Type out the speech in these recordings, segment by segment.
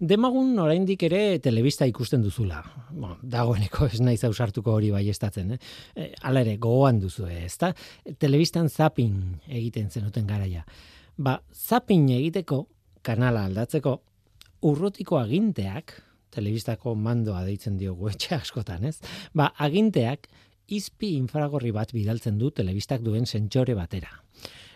Demagun oraindik ere telebista ikusten duzula. Bon, dagoeneko ez naiz ausartuko hori bai estatzen, eh? E, ala ere, gogoan duzu, ezta? Telebistan zapping egiten zenuten garaia. Ba, zapping egiteko, kanala aldatzeko, urrotiko aginteak, telebistako mandoa deitzen diogu etxe askotan, ez? Ba, aginteak, izpi infragorri bat bidaltzen du telebistak duen sentsore batera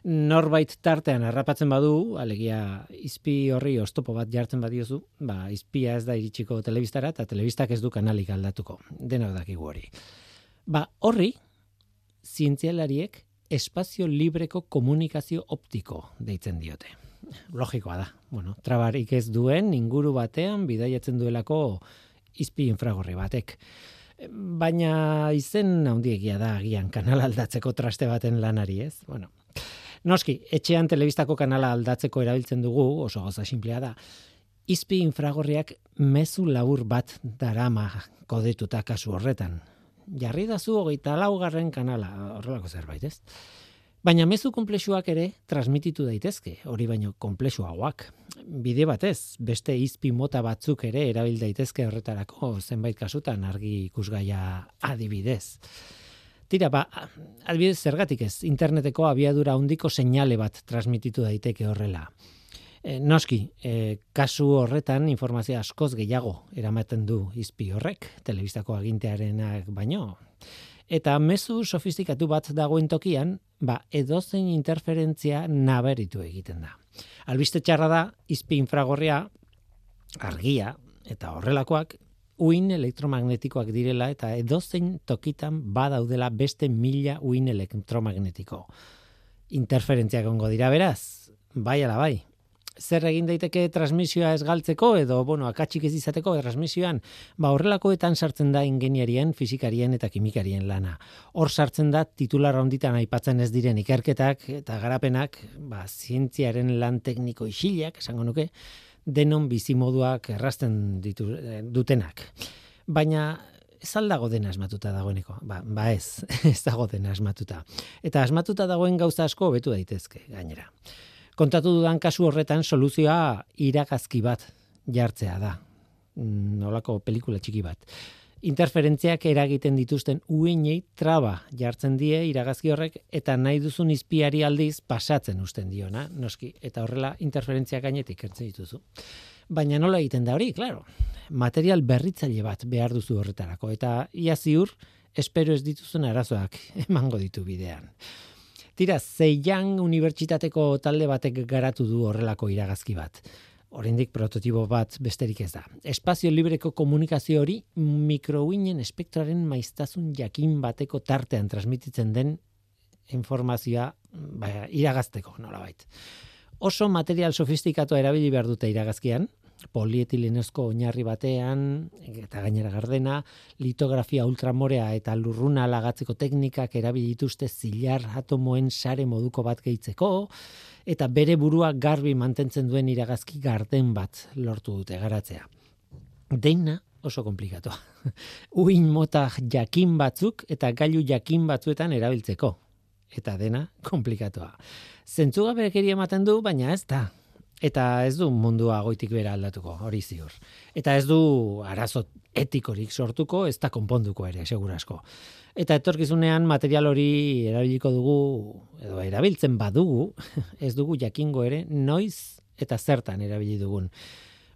norbait tartean harrapatzen badu, alegia izpi horri ostopo bat jartzen badiozu, ba, izpia ez da iritsiko telebistara eta telebistak ez du kanalik aldatuko. Denok dakigu hori. Ba, horri, zientzialariek espazio libreko komunikazio optiko deitzen diote. Logikoa da. Bueno, trabarik ez duen inguru batean bidaiatzen duelako izpi infragorri batek. Baina izen handiegia da agian kanal aldatzeko traste baten lanari, ez? Bueno, Noski, etxean telebistako kanala aldatzeko erabiltzen dugu, oso goza simplea da. Izpi infragorriak mezu labur bat darama kodetuta kasu horretan. Jarri da zu hogeita laugarren kanala, horrelako zerbait ez. Baina mezu komplexuak ere transmititu daitezke, hori baino komplexuagoak. Bide batez, beste izpi mota batzuk ere erabil daitezke horretarako zenbait kasutan argi ikusgaia adibidez. Tira, ba, albidez zergatik ez, interneteko abiadura handiko seinale bat transmititu daiteke horrela. E, noski, e, kasu horretan informazio askoz gehiago eramaten du izpi horrek, telebistako agintearenak baino. Eta mezu sofistikatu bat dagoen tokian, ba, edozein interferentzia naberitu egiten da. Albiste txarra da, izpi infragorria, argia, eta horrelakoak, uin elektromagnetikoak direla eta edozein tokitan badaudela beste mila uin elektromagnetiko. Interferentziak ongo dira beraz, bai ala bai. Zer egin daiteke transmisioa ez galtzeko edo, bueno, akatsik ez izateko transmisioan, ba horrelakoetan sartzen da ingeniarien, fizikarien eta kimikarien lana. Hor sartzen da titular honditan aipatzen ez diren ikerketak eta garapenak, ba zientziaren lan tekniko isilak, esango nuke, denon bizimoduak errasten ditu, eh, dutenak. Baina ez aldago dena asmatuta dagoeneko. Ba, ba ez, ez dago dena asmatuta. Eta asmatuta dagoen gauza asko betu daitezke, gainera. Kontatu dudan kasu horretan soluzioa iragazki bat jartzea da. Nolako pelikula txiki bat interferentziak eragiten dituzten uinei traba jartzen die iragazki horrek eta nahi duzun izpiari aldiz pasatzen usten diona, noski, eta horrela interferentziak gainetik ertzen dituzu. Baina nola egiten da hori, claro. Material berritzaile bat behar duzu horretarako eta ia ziur espero ez dituzun arazoak emango ditu bidean. Tira, Zeian Unibertsitateko talde batek garatu du horrelako iragazki bat oraindik prototipo bat besterik ez da. Espazio libreko komunikazio hori mikrouinen espektroaren maiztasun jakin bateko tartean transmititzen den informazioa ba, iragazteko, nolabait. Oso material sofistikatu erabili behar dute iragazkian, polietilenezko oinarri batean, eta gainera gardena, litografia ultramorea eta lurruna lagatzeko teknikak erabili dituzte zilar atomoen sare moduko bat gehitzeko, eta bere burua garbi mantentzen duen iragazki garden bat lortu dute garatzea. Deina oso komplikatoa. Uin mota jakin batzuk eta gailu jakin batzuetan erabiltzeko. Eta dena komplikatoa. Zentzuga berekeria ematen du, baina ez da. Eta ez du mundua goitik bera aldatuko, hori ziur. Eta ez du arazo etikorik sortuko, ez da konponduko ere, segurasko. Eta etorkizunean material hori erabiliko dugu, edo erabiltzen badugu, ez dugu jakingo ere, noiz eta zertan erabili dugun.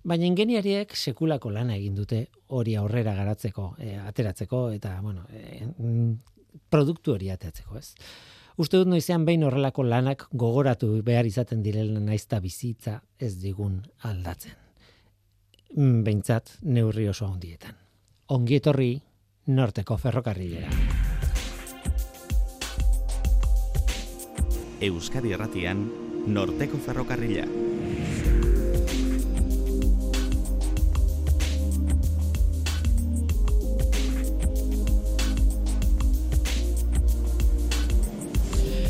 Baina ingeniariek sekulako lana egin dute hori aurrera garatzeko, e, ateratzeko, eta, bueno, e, produktu hori ateratzeko, ez? Uste dut noizean behin horrelako lanak gogoratu behar izaten direla naizta bizitza ez digun aldatzen. Mm, Beintzat neurri oso ondietan. Ongietorri norteko ferrokarrilera. Euskadi Erratian, norteko ferrokarrila.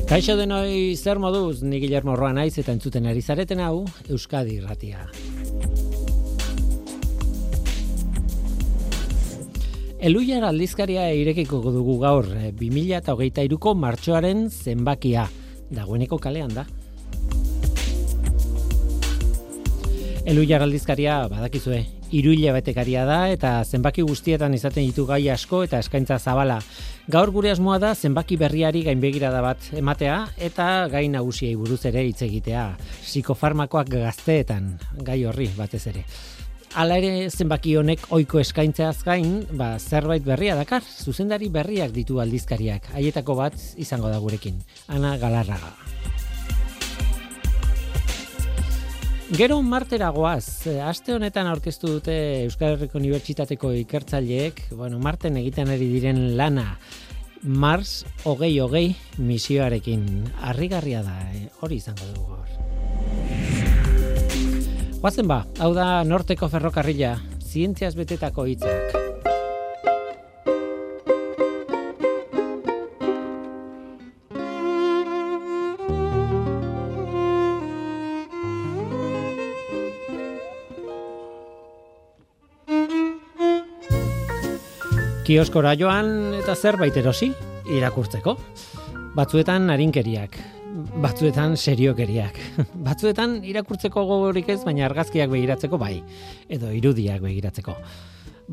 Kaixo denoi zer moduz, ni Guillermo Roa naiz eta entzuten ari zareten hau, Euskadi Irratia. Eluiar aldizkaria irekiko dugu gaur, 2008ko eh, martxoaren zenbakia, dagoeneko kalean da. Elu jaraldizkaria badakizue, iruile betekaria da eta zenbaki guztietan izaten ditu gai asko eta eskaintza zabala. Gaur gure asmoa da zenbaki berriari gainbegirada bat ematea eta gai nagusiei buruz ere hitz egitea. Psikofarmakoak gazteetan, gai horri batez ere. Hala ere zenbaki honek ohiko eskaintzeaz gain, ba, zerbait berria dakar, zuzendari berriak ditu aldizkariak. Haietako bat izango da gurekin. Ana Galarraga. Gero marteragoaz, eh, aste honetan aurkeztu dute Euskal Herriko Unibertsitateko ikertzaileek, bueno, marten egiten ari diren lana, Mars hogei hogei misioarekin. Arrigarria da, eh, hori izango dugu gaur. Guazen ba, hau da norteko ferrokarrila, zientziaz betetako hitzak. Kioskora joan eta zerbait erosi irakurtzeko. Batzuetan arinkeriak, batzuetan seriokeriak. Batzuetan irakurtzeko gogorik ez, baina argazkiak begiratzeko bai, edo irudiak begiratzeko.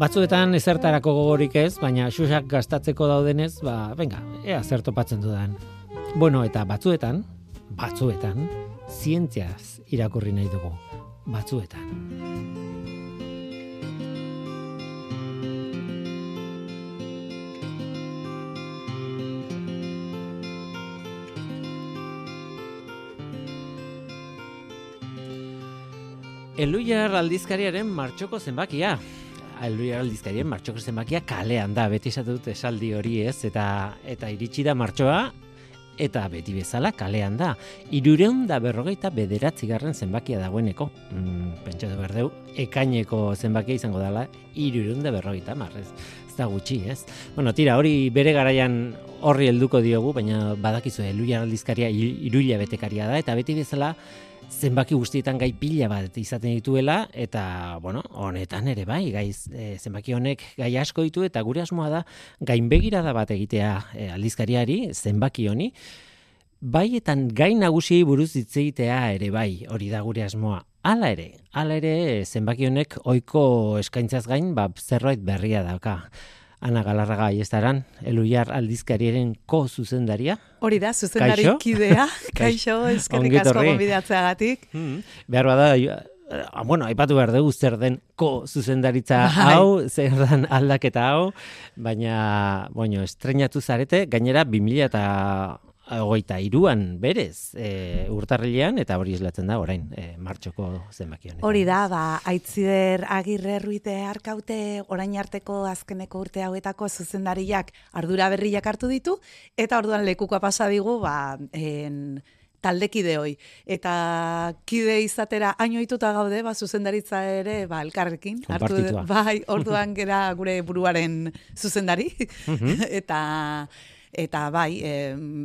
Batzuetan ezertarako gogorik ez, baina xuxak gastatzeko daudenez, ba, venga, ea zer topatzen dudan. Bueno, eta batzuetan, batzuetan, zientziaz irakurri nahi dugu. Batzuetan. Eluiar aldizkariaren martxoko zenbakia. Eluiar aldizkariaren martxoko zenbakia kalean da, beti esatu dut esaldi hori ez, eta eta iritsi da martxoa, eta beti bezala kalean da. Irureun da berrogeita bederatzi garren zenbakia dagoeneko. Mm, Pentsa du berdeu, ekaineko zenbakia izango dela, irureun da berrogeita marrez. Da gutxi, ez? Bueno, tira, hori bere garaian horri helduko diogu, baina badakizu, eluiar aldizkaria iruila betekaria da, eta beti bezala, zenbaki guztietan gai pila bat izaten dituela eta bueno, honetan ere bai, gai e, zenbaki honek gai asko ditu eta gure asmoa da gainbegirada bat egitea e, aldizkariari zenbaki honi baietan gai nagusiei buruz hitz egitea ere bai, hori da gure asmoa. Hala ere, hala ere zenbaki honek ohiko eskaintzaz gain, ba zerbait berria dauka. Ana Galarraga aiestaran, eluiar aldizkariaren ko zuzendaria. Hori da, zuzendari kidea. Kaixo, eskerrik asko gonbidatzeagatik. Hmm. Behar bada, ah, bueno, aipatu behar dugu zer den ko zuzendaritza bai. hau, zer den aldaketa hau, baina, bueno, estrenatu zarete, gainera 2000 eta hogeita iruan berez e, urtarrilean eta hori eslatzen da orain e, martxoko zenbaki Hori da, ba, aitzider agirre ruite arkaute orain arteko azkeneko urte hauetako zuzendariak ardura berriak hartu ditu eta orduan lekukoa pasa digu ba, en, taldekide hoi. Eta kide izatera ainoituta gaude, ba, zuzendaritza ere, ba, elkarrekin. Hartu, bai, orduan gera gure buruaren zuzendari. Eta eta bai, e,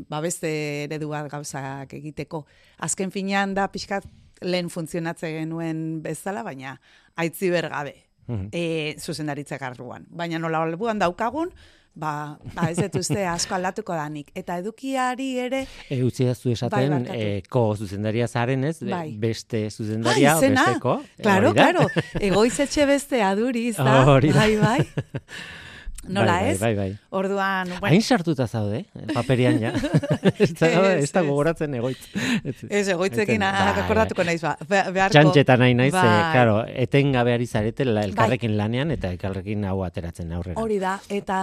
ba beste eredu bat gauzak egiteko. Azken finean da pixkat lehen funtzionatzen genuen bezala, baina aitzi bergabe. Mm -hmm. zuzendaritza garruan. Baina nola albuan daukagun, ba, ba ez dut uste asko aldatuko danik. Eta edukiari ere... E, utzi da zu esaten, bai, e, ko zuzendaria zaren ez, bai. beste zuzendaria, ah, besteko. Claro, claro, egoizetxe beste aduriz da. Bai, bai. Nola bai, bai, ez? Bai, bai, Orduan, bueno. Hain sartuta zaude, paperian ja. ez da gogoratzen egoitz. Ez egoitzekin akordatuko naiz ba. Beharko. Txantxeta nahi naiz, bai. eh, claro, etenga behar izarete elkarrekin bai. lanean eta elkarrekin hau ateratzen aurrera. Hori da, eta,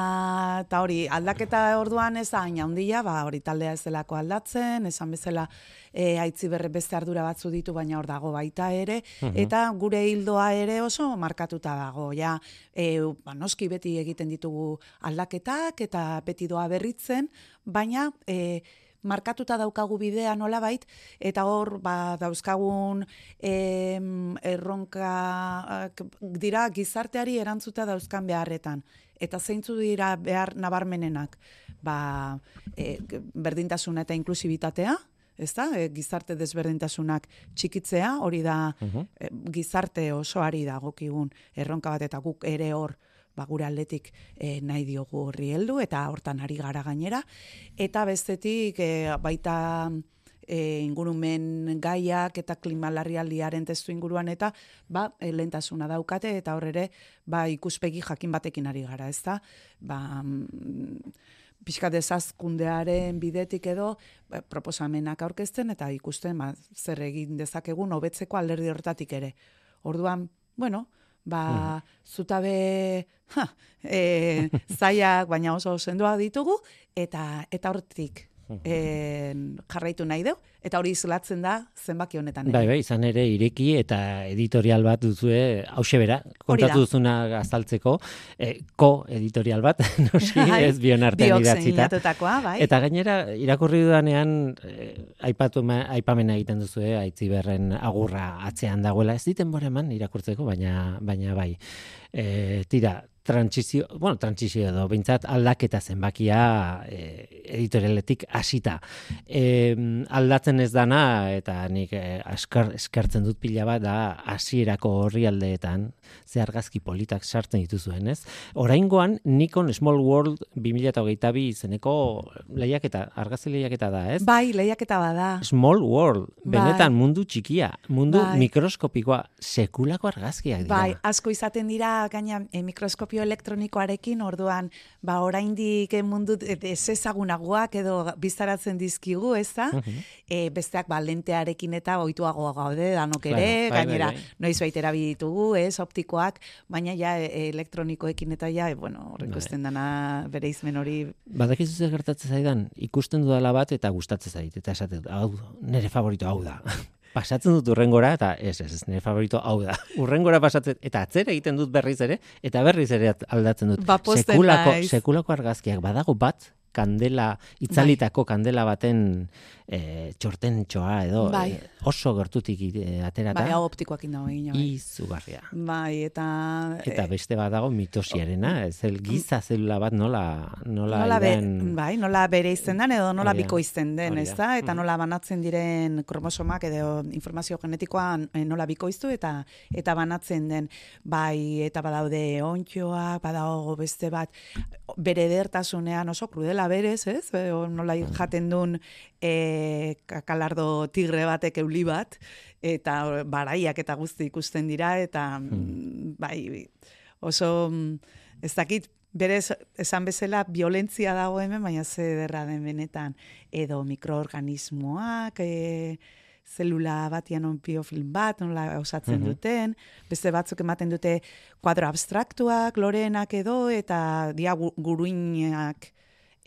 eta hori, aldaketa orduan ez da, hain handia, ba, hori taldea ez delako aldatzen, esan bezala, e, aitzi berre beste ardura batzu ditu, baina hor dago baita ere, eta gure hildoa ere oso markatuta dago, ja, e, ba, noski beti egiten ditugu aldaketak eta beti doa berritzen, baina e, markatuta daukagu bidea nola bait, eta hor ba, dauzkagun em, erronka dira gizarteari erantzuta dauzkan beharretan. Eta zeintzu dira behar nabarmenenak, ba, e, berdintasuna eta inklusibitatea, ez da, e, gizarte desberdintasunak txikitzea, hori da e, gizarte osoari da gokigun erronka bat eta guk ere hor ba, gure aldetik e, nahi diogu horri heldu eta hortan ari gara gainera. Eta bestetik e, baita e, ingurumen gaiak eta klimalarrialdiaren testu inguruan eta ba, lentasuna daukate eta hor ere ba, ikuspegi jakin batekin ari gara, ez da? Ba, mm, pixka dezazkundearen bidetik edo ba, proposamenak aurkezten eta ikusten ba, zer egin dezakegun hobetzeko alderdi hortatik ere. Orduan, bueno, ba, zutabe ha, e, zaiak, baina oso sendoa ditugu, eta eta hortik e, jarraitu nahi du, eta hori izolatzen da zenbaki honetan. Bai, bai, izan ere ireki eta editorial bat duzue, hause bera, kontatu duzuna azaltzeko, e, ko-editorial bat, noski, bai, ez bion artean idatzita. Bai. Eta gainera, irakurri dudanean, e, aipatu, aipamena egiten duzue, aitzi berren agurra atzean dagoela, ez diten eman irakurtzeko, baina, baina bai. E, tira, trantsizio, bueno, trantsizio edo, bintzat aldaketa zenbakia e, editorialetik hasita. E, aldatzen ez dana, eta nik e, askar, eskartzen dut pila bat, da hasierako horri aldeetan, ze argazki politak sartzen dituzuen, ez? Oraingoan Nikon Small World 2022 izeneko lehiaketa, argazki lehiaketa da, ez? Bai, lehiaketa bada. Small World, bai. benetan mundu txikia, mundu bai. mikroskopikoa, sekulako argazkiak dira. Bai, asko izaten dira, gaina e, mikroskopio elektronikoarekin, orduan, ba, oraindik mundu ez ezagunagoak edo bizaratzen dizkigu, ez da? Mhm. e, besteak, ba, lentearekin eta oituagoa gaude, danok ere, bai, bai, gainera, bai, bai. noiz baitera biditugu, ez, optikoak, baina ja e, elektronikoekin eta ja, e, bueno, horrek bai. dana bere izmen hori. Badakizu zer gertatzen zaidan, ikusten dudala bat eta gustatzen zait, eta esaten, hau, nire favorito hau da. Pasatzen dut urrengora, eta ez, ez, ez, nire favorito hau da. Urrengora pasatzen, eta atzera egiten dut berriz ere, eta berriz ere aldatzen dut. Ba, sekulako, sekulako argazkiak, badago bat, kandela, itzalitako bai. kandela baten e, txorten txoa edo bai. e, oso gertutik e, aterata. Bai, hau optikoak indago egin. Bai. Izugarria. Bai, eta... Eta beste bat dago mitosiarena, ez el giza zelula bat nola... Nola, nola bai, nola bere izten den edo nola biko izten den, ez da? Eta mm. nola banatzen diren kromosomak edo informazio genetikoan nola biko iztu eta eta banatzen den. Bai, eta badaude ontxoa, badago beste bat, bere dertasunean oso krudela berez, ez? E, nola mm. jaten duen e, kakalardo tigre batek euli bat, eta baraiak eta guzti ikusten dira, eta hmm. bai, oso ez dakit, berez esan bezala violentzia dago hemen, baina ze derra den benetan, edo mikroorganismoak, e, zelula batian on biofilm bat, nola osatzen mhm. duten, beste batzuk ematen dute kuadro abstraktuak, loreenak edo, eta dia guruinak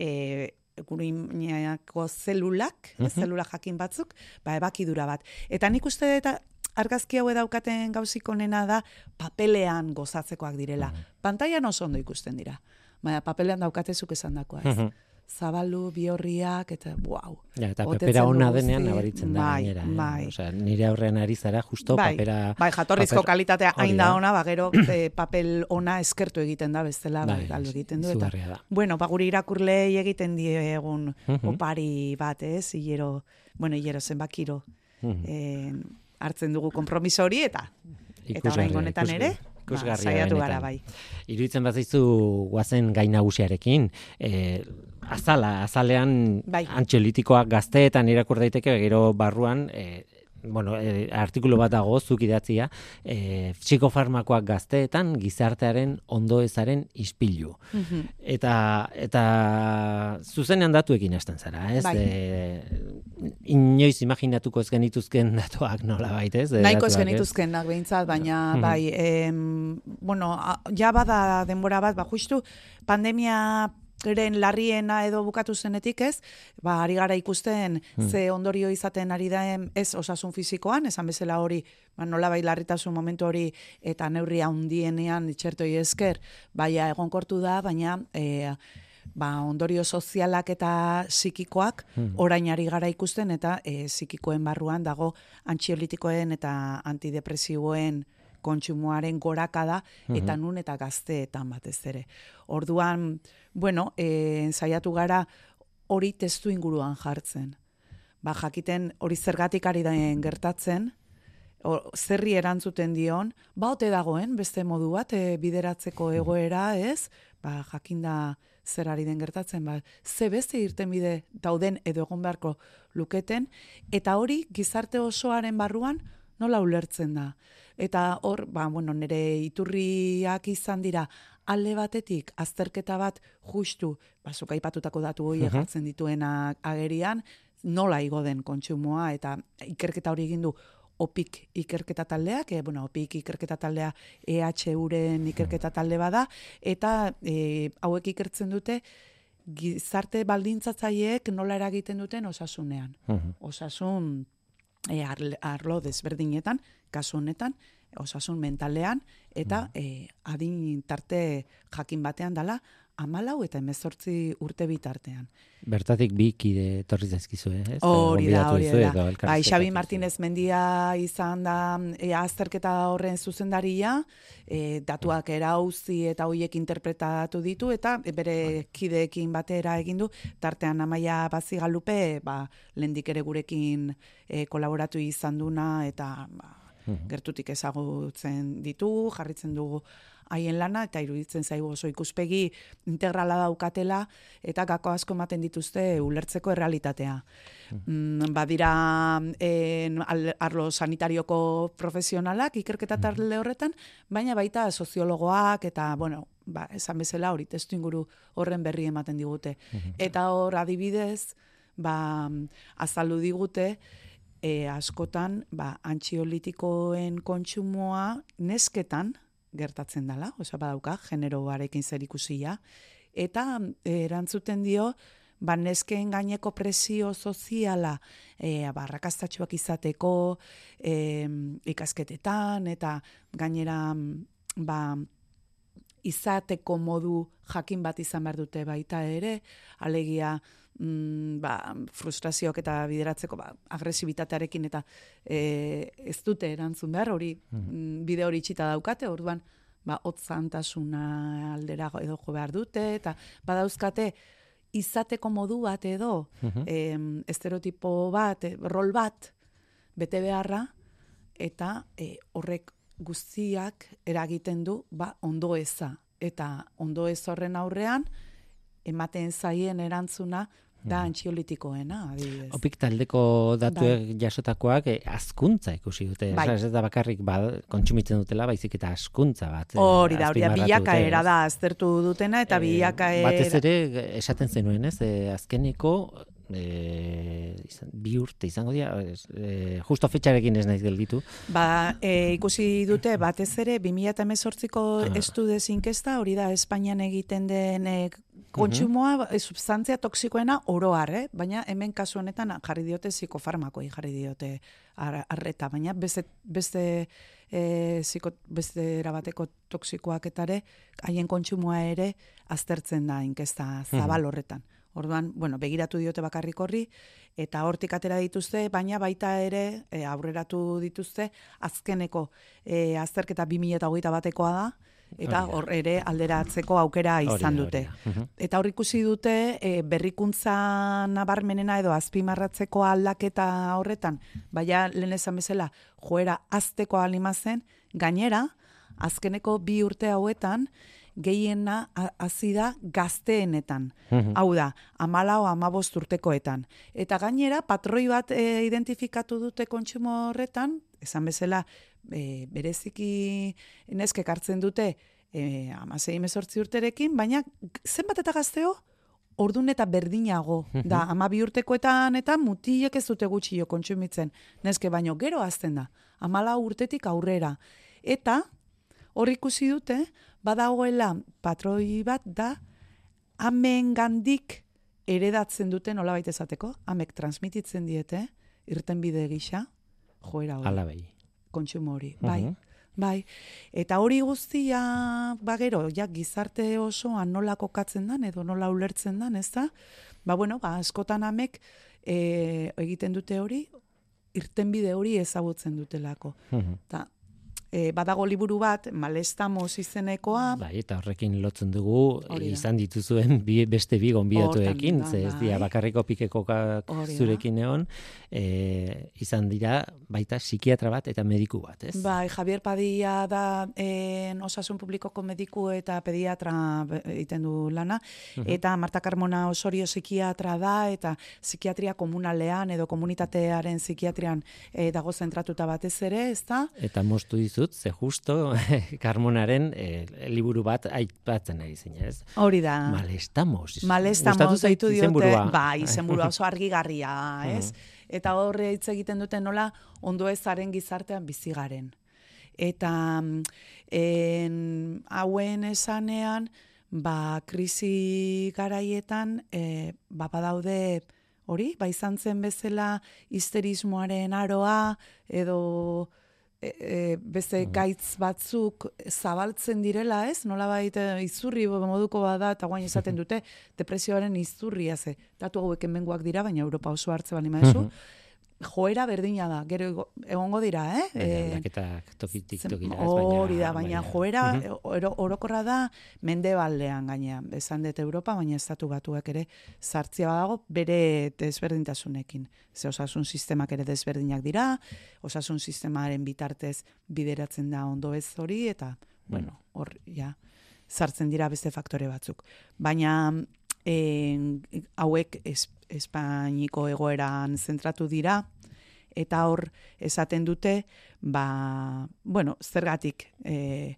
e, guruinako zelulak, mm zelula jakin batzuk, ba, ebakidura bat. Eta nik uste eta argazki hau daukaten gauzik onena da papelean gozatzekoak direla. Mm Pantaian oso ondo ikusten dira. Baina papelean daukatezuk esan dakoa ez zabalu, biorriak, eta wow. Ja, eta papera ona denean nabaritzen da bai, gainera. Eh? Bai. Osea, nire aurrean ari zara, justo bai, papera... Bai, jatorrizko paper, kalitatea hain da ona, ba, gero e, papel ona eskertu egiten da, bestela, bai, bai egiten du. Eta, da. bueno, ba, guri irakurlei egiten die egun opari bat, ez, hilero, bueno, hilero zenbakiro eh, hartzen dugu kompromiso hori, eta eta orain honetan ere, ikusgarria ba, gara bai. Iruditzen bat zaizu guazen gain nagusiarekin, e, azala, azalean bai. antxelitikoak gazteetan irakur daiteke, gero barruan, e, bueno, e, artikulu bat dago zuk idatzia, e, psikofarmakoak gazteetan gizartearen ondoezaren ispilu. Mhm. Eta eta zuzenean datuekin hasten zara, ez? Bai. E, inoiz imaginatuko ez genituzken datuak nola baita, ez? Nahiko ez genituzkenak behintzat, baina mm bai, em, bueno, ja bada denbora bat, ba, justu pandemia eren larriena edo bukatu zenetik ez, ba, ari gara ikusten hmm. ze ondorio izaten ari da ez osasun fizikoan, esan bezala hori, ba, nola bai larritasun momentu hori eta neurria hundienean itxertoi esker, baina egonkortu da, baina e, ba, ondorio sozialak eta psikikoak hmm. orain ari gara ikusten eta e, psikikoen barruan dago antxiolitikoen eta antidepresiboen kontsumoaren gorakada eta nun eta gazteetan batez ere. Orduan, bueno, e, saiatu gara hori testu inguruan jartzen. Ba, jakiten hori zergatik ari daen gertatzen, o, zerri erantzuten dion, ba ote dagoen beste modu bat e, bideratzeko egoera, ez? Ba jakinda zer ari den gertatzen, ba, ze beste irten bide dauden edo egon beharko luketen, eta hori gizarte osoaren barruan nola ulertzen da. Eta hor, ba, bueno, nire iturriak izan dira, alde batetik azterketa bat justu, ba, zuka ipatutako datu hori jartzen dituena agerian, nola igo den kontsumoa, eta ikerketa hori egin du opik ikerketa taldeak, e, bueno, opik ikerketa taldea EHUren ikerketa talde bada, eta e, hauek ikertzen dute, gizarte baldintzatzaileek nola eragiten duten osasunean. Osasun e, arlo desberdinetan, kasu honetan, osasun mentalean, eta e, adin tarte jakin batean dala, amalau eta emezortzi urte bitartean. Bertatik bi kide torri zaizkizu, eh? Hori da, hori da. Bai, Xabi Martinez Mendia izan da e, azterketa horren zuzendaria, e, datuak erauzi eta hoiek interpretatu ditu, eta bere kideekin batera egin du, tartean amaia bazi galupe, ba, lendik ere gurekin e, kolaboratu izan duna, eta ba, gertutik ezagutzen ditu, jarritzen dugu haien lana eta iruditzen zaigu oso ikuspegi integrala daukatela eta gako asko ematen dituzte ulertzeko errealitatea. Mm, badira en, arlo sanitarioko profesionalak ikerketa talde horretan, baina baita soziologoak eta bueno, ba, esan bezala hori testu inguru horren berri ematen digute. Eta hor adibidez, ba, azaldu digute, e, askotan ba, antxiolitikoen kontsumoa nesketan, gertatzen dela, oso badauka, generoarekin zer ikusia, eta e, erantzuten dio, ba, nesken gaineko presio soziala e, barrakastatxoak izateko e, ikasketetan, eta gainera ba, izateko modu jakin bat izan behar dute baita ere, alegia mm, ba, frustrazioak eta bideratzeko ba, agresibitatearekin eta e, ez dute erantzun behar, hori mm. bide hori itxita daukate, orduan ba, otzantasuna aldera edo jo behar dute, eta badauzkate izateko modu bat edo, mm estereotipo bat, e, rol bat, bete beharra, eta e, horrek guztiak eragiten du ba, ondo eza. Eta ondo ez horren aurrean, ematen zaien erantzuna da hmm. antxiolitikoena, adibidez. Opik taldeko datuek bai. jasotakoak eh, azkuntza ikusi dute. Bai. ez da bakarrik ba, kontsumitzen dutela, baizik eta azkuntza bat. Eh, Hori da, hori da, bilaka era da aztertu dutena, eta e, bilaka era... Batez ere, esaten zenuen ez, e, azkeneko e, bi urte izango dira, e, justo fetxarekin ez naiz gelditu. Ba, e, ikusi dute, batez ere, 2018ko ah. estude zinkesta, hori da, Espainian egiten den e, kontsumoa, uh substantzia toksikoena oroar, eh? baina hemen kasu honetan jarri diote psikofarmakoi jarri diote arreta, baina beste, beste, e, ziko, beste erabateko toksikoak etare, haien kontsumoa ere aztertzen da inkesta zabal horretan. Orduan, bueno, begiratu diote bakarrik horri, eta hortik atera dituzte, baina baita ere e, aurreratu dituzte, azkeneko e, azterketa 2008 batekoa da, eta hor ere alderatzeko aukera izan dute. Eta hor ikusi dute e, berrikuntza nabarmenena edo azpimarratzeko aldaketa horretan, baina lehen esan bezala joera azteko alimazen, gainera, azkeneko bi urte hauetan, gehiena hasi da gazteenetan. Mhm. Hau da, amala o amabost urtekoetan. Eta gainera, patroi bat e, identifikatu dute kontsumo horretan, esan bezala, e, bereziki neskek hartzen dute e, amasei mezortzi urterekin, baina zenbat eta gazteo, ordun eta berdinago mhm. da ama bi urtekoetan eta mutilek ez dute gutxi jo kontsumitzen neske baino gero azten da amala urtetik aurrera eta hor ikusi dute badagoela patroi bat da amen gandik eredatzen duten nola baita esateko, amek transmititzen diete, irten bide gisa, joera hori. Ala bai. Kontsumo hori, bai. Bai, eta hori guztia, bagero, ja, gizarte osoan nola kokatzen dan, edo nola ulertzen dan, ez da? Ba, bueno, ba, askotan amek e, egiten dute hori, irtenbide hori ezagutzen dutelako. Ta, e, badago liburu bat, malestamos izenekoa. Bai, eta horrekin lotzen dugu, Hori da. izan dituzuen bi, beste bi gonbidatuekin, ze ez dira bai. bakarriko pikekokak zurekin egon, e, izan dira baita psikiatra bat eta mediku bat, ez? Bai, Javier Padilla da en, osasun publikoko mediku eta pediatra egiten du lana, eta Marta Carmona Osorio psikiatra da, eta psikiatria komunalean edo komunitatearen psikiatrian eh, dago zentratuta batez ere, ez da? Eta moztu dizut, ze justo Carmonaren e, liburu bat aipatzen ari zine, ez? Hori da. Malestamos. Malestamos zait deitu diote, izenburua. bai, izenburua oso argigarria, ez? Eta horre hitz egiten dute nola ondo ezaren gizartean bizi garen. Eta en, hauen esanean, ba, krisi garaietan, e, ba, badaude, hori, ba, izan zen bezala histerismoaren aroa, edo e, e, beste gaitz batzuk zabaltzen direla, ez? Nola baita izurri moduko bada, eta guain esaten dute, depresioaren izurria ze. Datu hauek hemengoak dira, baina Europa oso hartze bali maezu. Joera berdina da, gero ego- egongo dira, eh? Baina Eh, aldaketak tokitik Zen- tokira? Hori da, baina joera Mhm. oro, orokorra da mendebaldean gaina. Esan dut Europa, baina estatu batuak ere sartzia badago bere desberdintasunekin. Ze osasun sistemak ere desberdinak dira, osasun sistemaren bitartez bideratzen da ondo ez hori, eta, bueno, hor, ja, sartzen dira beste faktore batzuk. Baina en, hauek es, Espainiko egoeran zentratu dira, eta hor esaten dute, ba, bueno, zergatik e,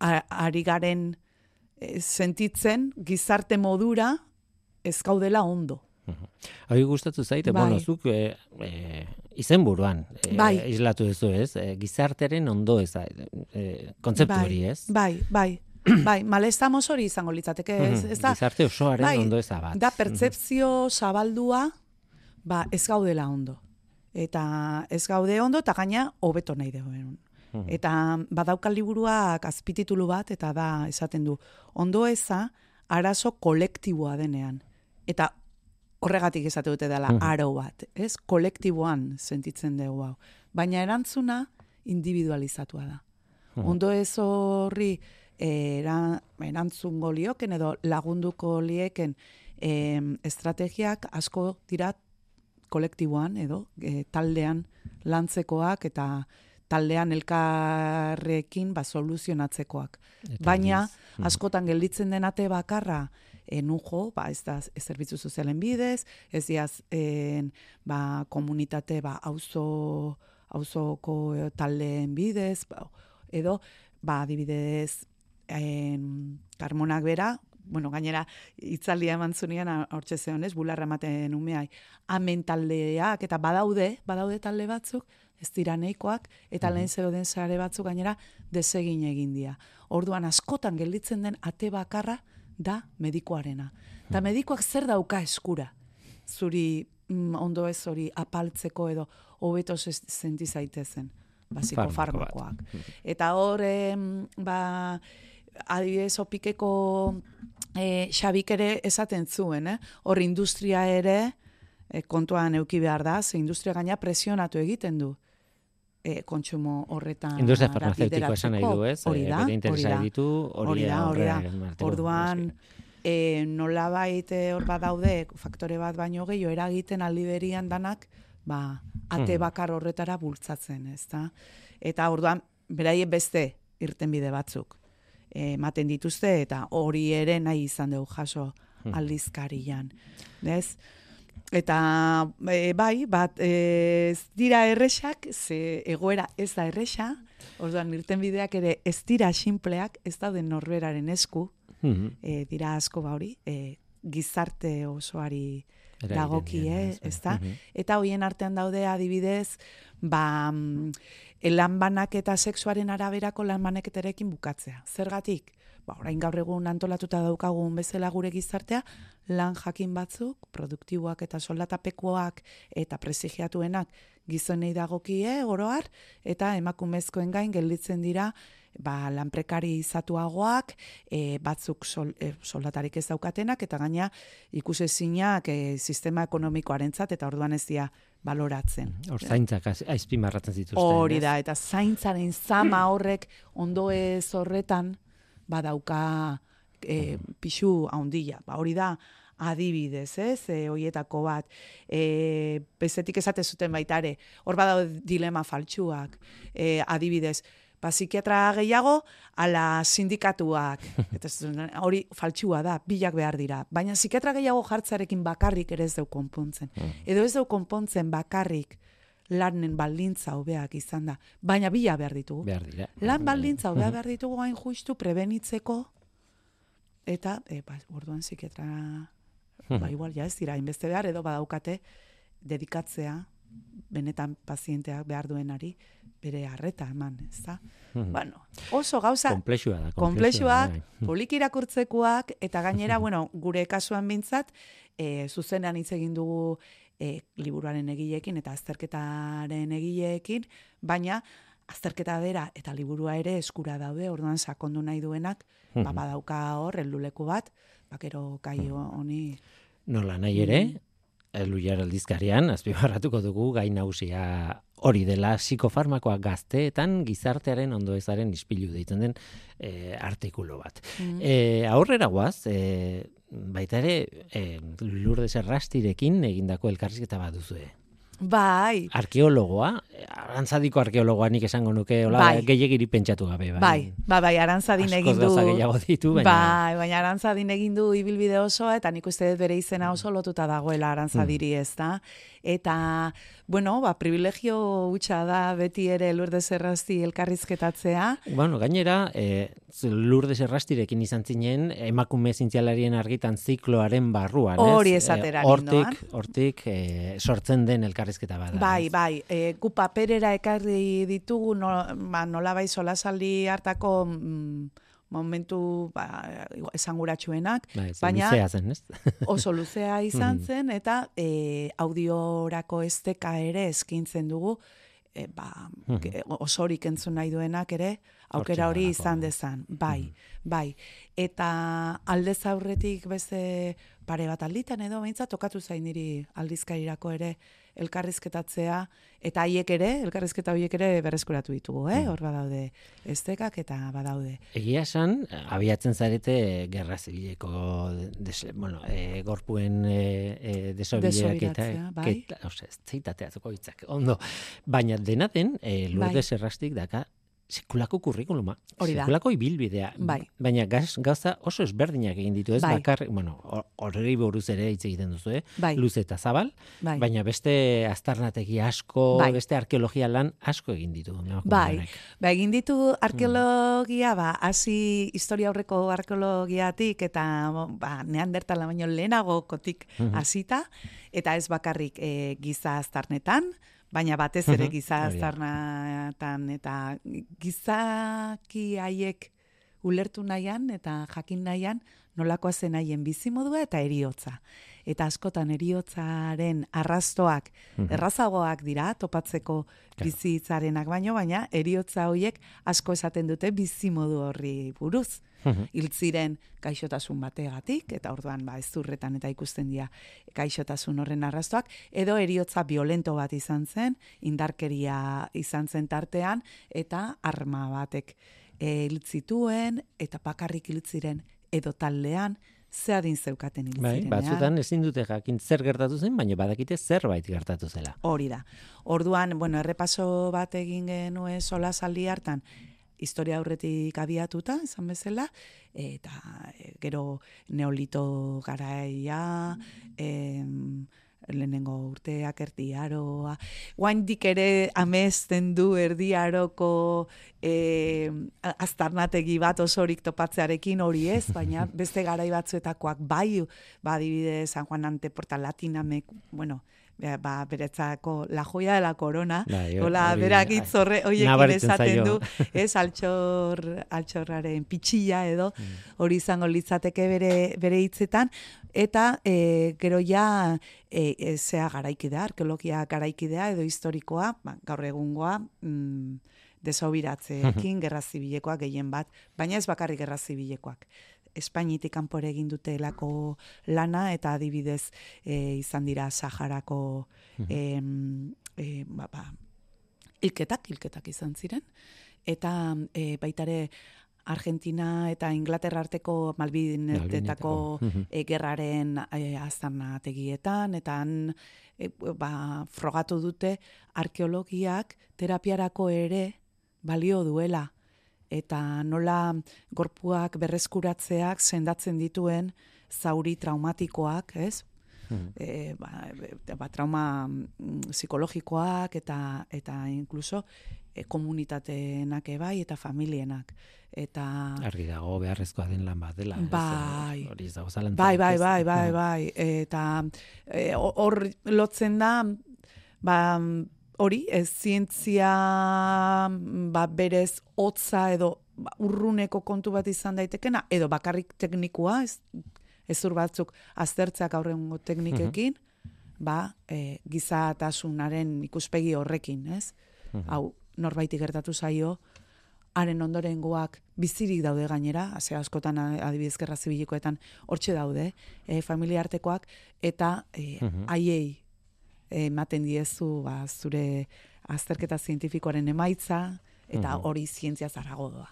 ari garen e, sentitzen gizarte modura ez gaudela ondo. Hori gustatu zaite, Bai. bueno, zuk e, e, izenburuan e, Bai. islatu duzu, ez? E, gizarteren ondo ez, e, kontzeptu bai, hori, ez? Bai, bai, bai, malestamos hori izango litzateke, ez, Mhm, ez da, Gizarte osoaren bai, ondo eza bat. da pertzepzio zabaldua, ba, ez gaudela ondo. Eta ez gaude ondo, eta gaina hobeto nahi dugu. Mhm. Eta badauka liburuak azpititulu bat, eta da esaten du, ondo eza arazo kolektiboa denean. Eta horregatik esate dute dela aro bat, ez? Kolektiboan sentitzen dugu hau. Baina erantzuna individualizatua da. Ondo ez horri era, erantzungo lioken edo lagunduko lieken em, estrategiak asko dira kolektiboan edo e, taldean lantzekoak eta taldean elkarrekin ba, soluzionatzekoak. Eta Baina aldiz, mhm. askotan gelditzen den ate bakarra enujo, ba, ez da zerbitzu sozialen bidez, ez diaz en, ba, komunitate ba, auzo, auzoko eh, taldeen bidez, ba, edo ba, adibidez en, Carmonak bera, bueno, gainera itzaldia eman zunean hortxe zeonez, bularra ematen umeai, amen taldeak, eta badaude, badaude talde batzuk, ez dira nahikoak, eta lehen zeuden sare batzuk gainera desegin egin dira. Orduan askotan gelditzen den ate bakarra da medikoarena. Eta medikoak zer dauka eskura? Zuri mm, ondo ez hori apaltzeko edo hobeto se- senti zaitezen. Basiko bat. farmakoak. Eta hor, em, ba, adibidez, opikeko e, xabik ere esaten zuen, eh? hor industria ere e, kontuan euki behar da, ze industria gaina presionatu egiten du e, kontsumo horretan Industria farmazeutikoa esan nahi du, ez? Hori E, da, bere hori da. ditu, hori da, hori da. Orduan, e, nolabait hor badaude faktore bat baino gehiago eragiten aldi berian danak, ba, ate Mhm. bakar horretara bultzatzen, ez da? Eta orduan, beraie beste irtenbide batzuk ematen dituzte, eta hori ere nahi izan dugu jaso Mhm. aldizkarian. Ez? Eta e, bai, bat e, ez dira erresak, ze egoera ez da erresa, orduan irtenbideak ere ez dira sinpleak, ez daude norberaren esku, Mhm. e, dira asko ba hori, e, gizarte osoari dagokie, diena, ez, da? Mhm. Eta hoien artean daude adibidez, ba, mm, lan banaketa sexuaren araberako lan banaketarekin bukatzea. Zergatik? Ba, orain gaur egun antolatuta daukagun bezala gure gizartea, lan jakin batzuk, produktiboak eta soldatapekoak eta prestigiatuenak gizonei dagokie oroar, eta emakumezkoen gain gelditzen dira ba, lan prekarizatuagoak, e, batzuk sol, e, soldatarik ez daukatenak, eta gaina ikusezinak e, sistema ekonomikoarentzat eta orduan ez dira baloratzen. Hor zaintzak aizpimarratzen zituzten. Hori da, eta zaintzaren zama horrek ondo ez horretan badauka e, pixu haundila. Ba, hori da, adibidez, ez, e, hoietako bat. E, bezetik esate zuten baitare, hor badaude dilema faltsuak. E, adibidez, ba, psikiatra gehiago, ala sindikatuak. Eta hori faltsua da, bilak behar dira. Baina psikiatra gehiago jartzarekin bakarrik ere ez deu konpontzen. Edo ez deu konpontzen bakarrik lanen baldintza hobeak izan da. Baina bila behar ditugu. Behar dira. Lan baldintza hobea behar ditugu hain justu prebenitzeko eta e, ba, orduan psikiatra ba, igual ja ez dira hainbeste behar edo badaukate dedikatzea benetan pazienteak behar duenari bere harreta eman, ez da? Bueno, oso gauza Komplexua da. konplexuak, bai. polik irakurtzekoak, eta gainera, bueno, gure kasuan bintzat, e, zuzenean hitz egin dugu e, liburuaren egileekin eta azterketaren egileekin, baina azterketa bera eta liburua ere eskura daude, orduan sakondu nahi duenak, ba, badauka hor, helduleku bat, bakero kai honi... Nola nahi ere, Luiar aldizkarian, azpimarratuko dugu gai nagusia hori dela psikofarmakoa gazteetan gizartearen ondoezaren ispilu deitzen den e, artikulu bat. Mm. E, aurrera guaz, e, baita ere, e, Lourdes Errastirekin egindako elkarrizketa bat duzue. Bai, Arkeologoa, arantzadiko arkeologoa nik esango nuke, hola, Bai. gehiagiri pentsatu gabe. Bai, bai, bai, bai, arantzadin egin du... gehiago ditu, baina... Bai, baina arantzadin egin du ibilbide osoa, eta nik uste dut bere izena oso lotuta dagoela arantzadiri ez da. Eta, bueno, ba, privilegio hutsa da beti ere Lourdes Errasti elkarrizketatzea. Bueno, gainera, e, Lourdes Errastirekin izan zinen, emakume zintzialarien argitan zikloaren barruan, ez? Hori E, esatera hortik, hortik e, sortzen den elkarrizketa bada. Bai, ez? bai, e, gu paperera ekarri ditugu, no, ba, nola bai solasaldi hartako mm, momentu ba, esanguratsuenak, ze baina luzea zen, ez? oso luzea izan Mhm. zen, eta e, audiorako esteka ere eskintzen dugu, e, ba, ge- osorik entzun nahi duenak ere, aukera hori izan dezan. Bai, bai. Eta aldez aurretik beste pare bat alditan edo behintzat tokatu zain niri aldizkarirako ere elkarrizketatzea, eta haiek ere, elkarrizketa horiek ere berreskuratu ditugu, eh? Hor badaude estekak eta badaude. Egia esan, abiatzen zarete gerra zibileko des, bueno, e, gorpuen e, e, Desobiratzea, bai. keta, ose, hitzak, ondo. Baina dena den, e, Lourdes Errastik daka sekulako kurrikuluma, Hori da. sekulako ibilbidea. Bai. Baina gaz, gauza oso ezberdinak egin ditu, ez Bai. bakar, bueno, hor- horri buruz ere hitz egiten duzu, eh? Bai. Luze eta zabal, Bai. baina beste aztarnategi asko, Bai. beste arkeologia lan asko egin ditu. Bai, ba, egin ditu arkeologia, ba, hasi historia aurreko arkeologiatik eta ba, neandertala baino lehenagokotik hasita, eta ez bakarrik e, giza aztarnetan, baina batez ere Mhm, giza aztarnetan eta gizaki haiek ulertu nahian eta jakin nahian nolakoa zen haien bizimodua eta eriotza. Eta askotan eriotzaren arrastoak errazagoak dira topatzeko bizitzarenak baino, baina eriotza hoiek asko esaten dute bizimodu horri buruz. Hil ziren gaixotasun bategatik, eta orduan ba, ezurretan eta ikusten dira gaixotasun horren arrastoak, edo eriotza violento bat izan zen, indarkeria izan zen tartean, eta arma batek e, hil zituen, eta bakarrik hil ziren edo taldean, ze adin zeukaten hil Bai, batzutan ezin dute jakin zer gertatu zen, baina badakite zerbait gertatu zela. Hori da. Orduan, bueno, errepaso bat egin genuen sola saldi hartan, historia aurretik abiatuta, esan bezala, eta e, gero neolito garaia, em, lehenengo urteak erdiaroa, guaindik ere amesten du erdiaroko e, aztarnategi bat osorik topatzearekin hori ez, baina beste garai batzuetakoak bai, ba, adibidez, San Juan Anteporta Latinamek, bueno, Ba, ba, beretzako la joya de la corona, Bai, hola, berak hitz horre, nabaritzen esaten du, ez, altxor, altxorraren pitxilla edo, Mm. hori izango litzateke bere, bere hitzetan, eta e, gero ja e, e, zea garaikidea, arkeologia garaikidea edo historikoa, ba, gaur egungoa, mm, desobiratzeekin, gerra zibilekoak gehien bat, baina ez bakarrik gerra zibilekoak. Espainitik kanpore egin dutelako lana eta adibidez e, izan dira Saharako e, e, ba, ba, ilketak, ilketak izan ziren. Eta e, baitare Argentina eta Inglaterra arteko Malbinetetako e, gerraren e, azanategietan, eta han e, ba, frogatu dute arkeologiak terapiarako ere balio duela. Eta nola gorpuak berreskuratzeak sendatzen dituen zauri traumatikoak, ez? E, ba, ba, trauma mm, psikologikoak eta eta incluso e, komunitateenak ebai eta familienak. Eta... Argi dago beharrezkoa den lan bat dela. Bai, hori ez dago bai, bai, bai, bai, bai, eta hor lotzen da, ba, hori, ez zientzia ba, berez hotza edo ba, urruneko kontu bat izan daitekena, edo bakarrik teknikua, ez, ez batzuk aztertzeak aurrengo teknikekin, ba, e, gizatasunaren ikuspegi horrekin, ez? Hau, norbaiti gertatu zaio, haren ondorengoak bizirik daude gainera, haze askotan adibidez gerra zibilikoetan hortxe daude, e, familia artekoak, eta e, aiei ematen diezu ba, zure azterketa zientifikoaren emaitza, eta hori zientzia zarago doa.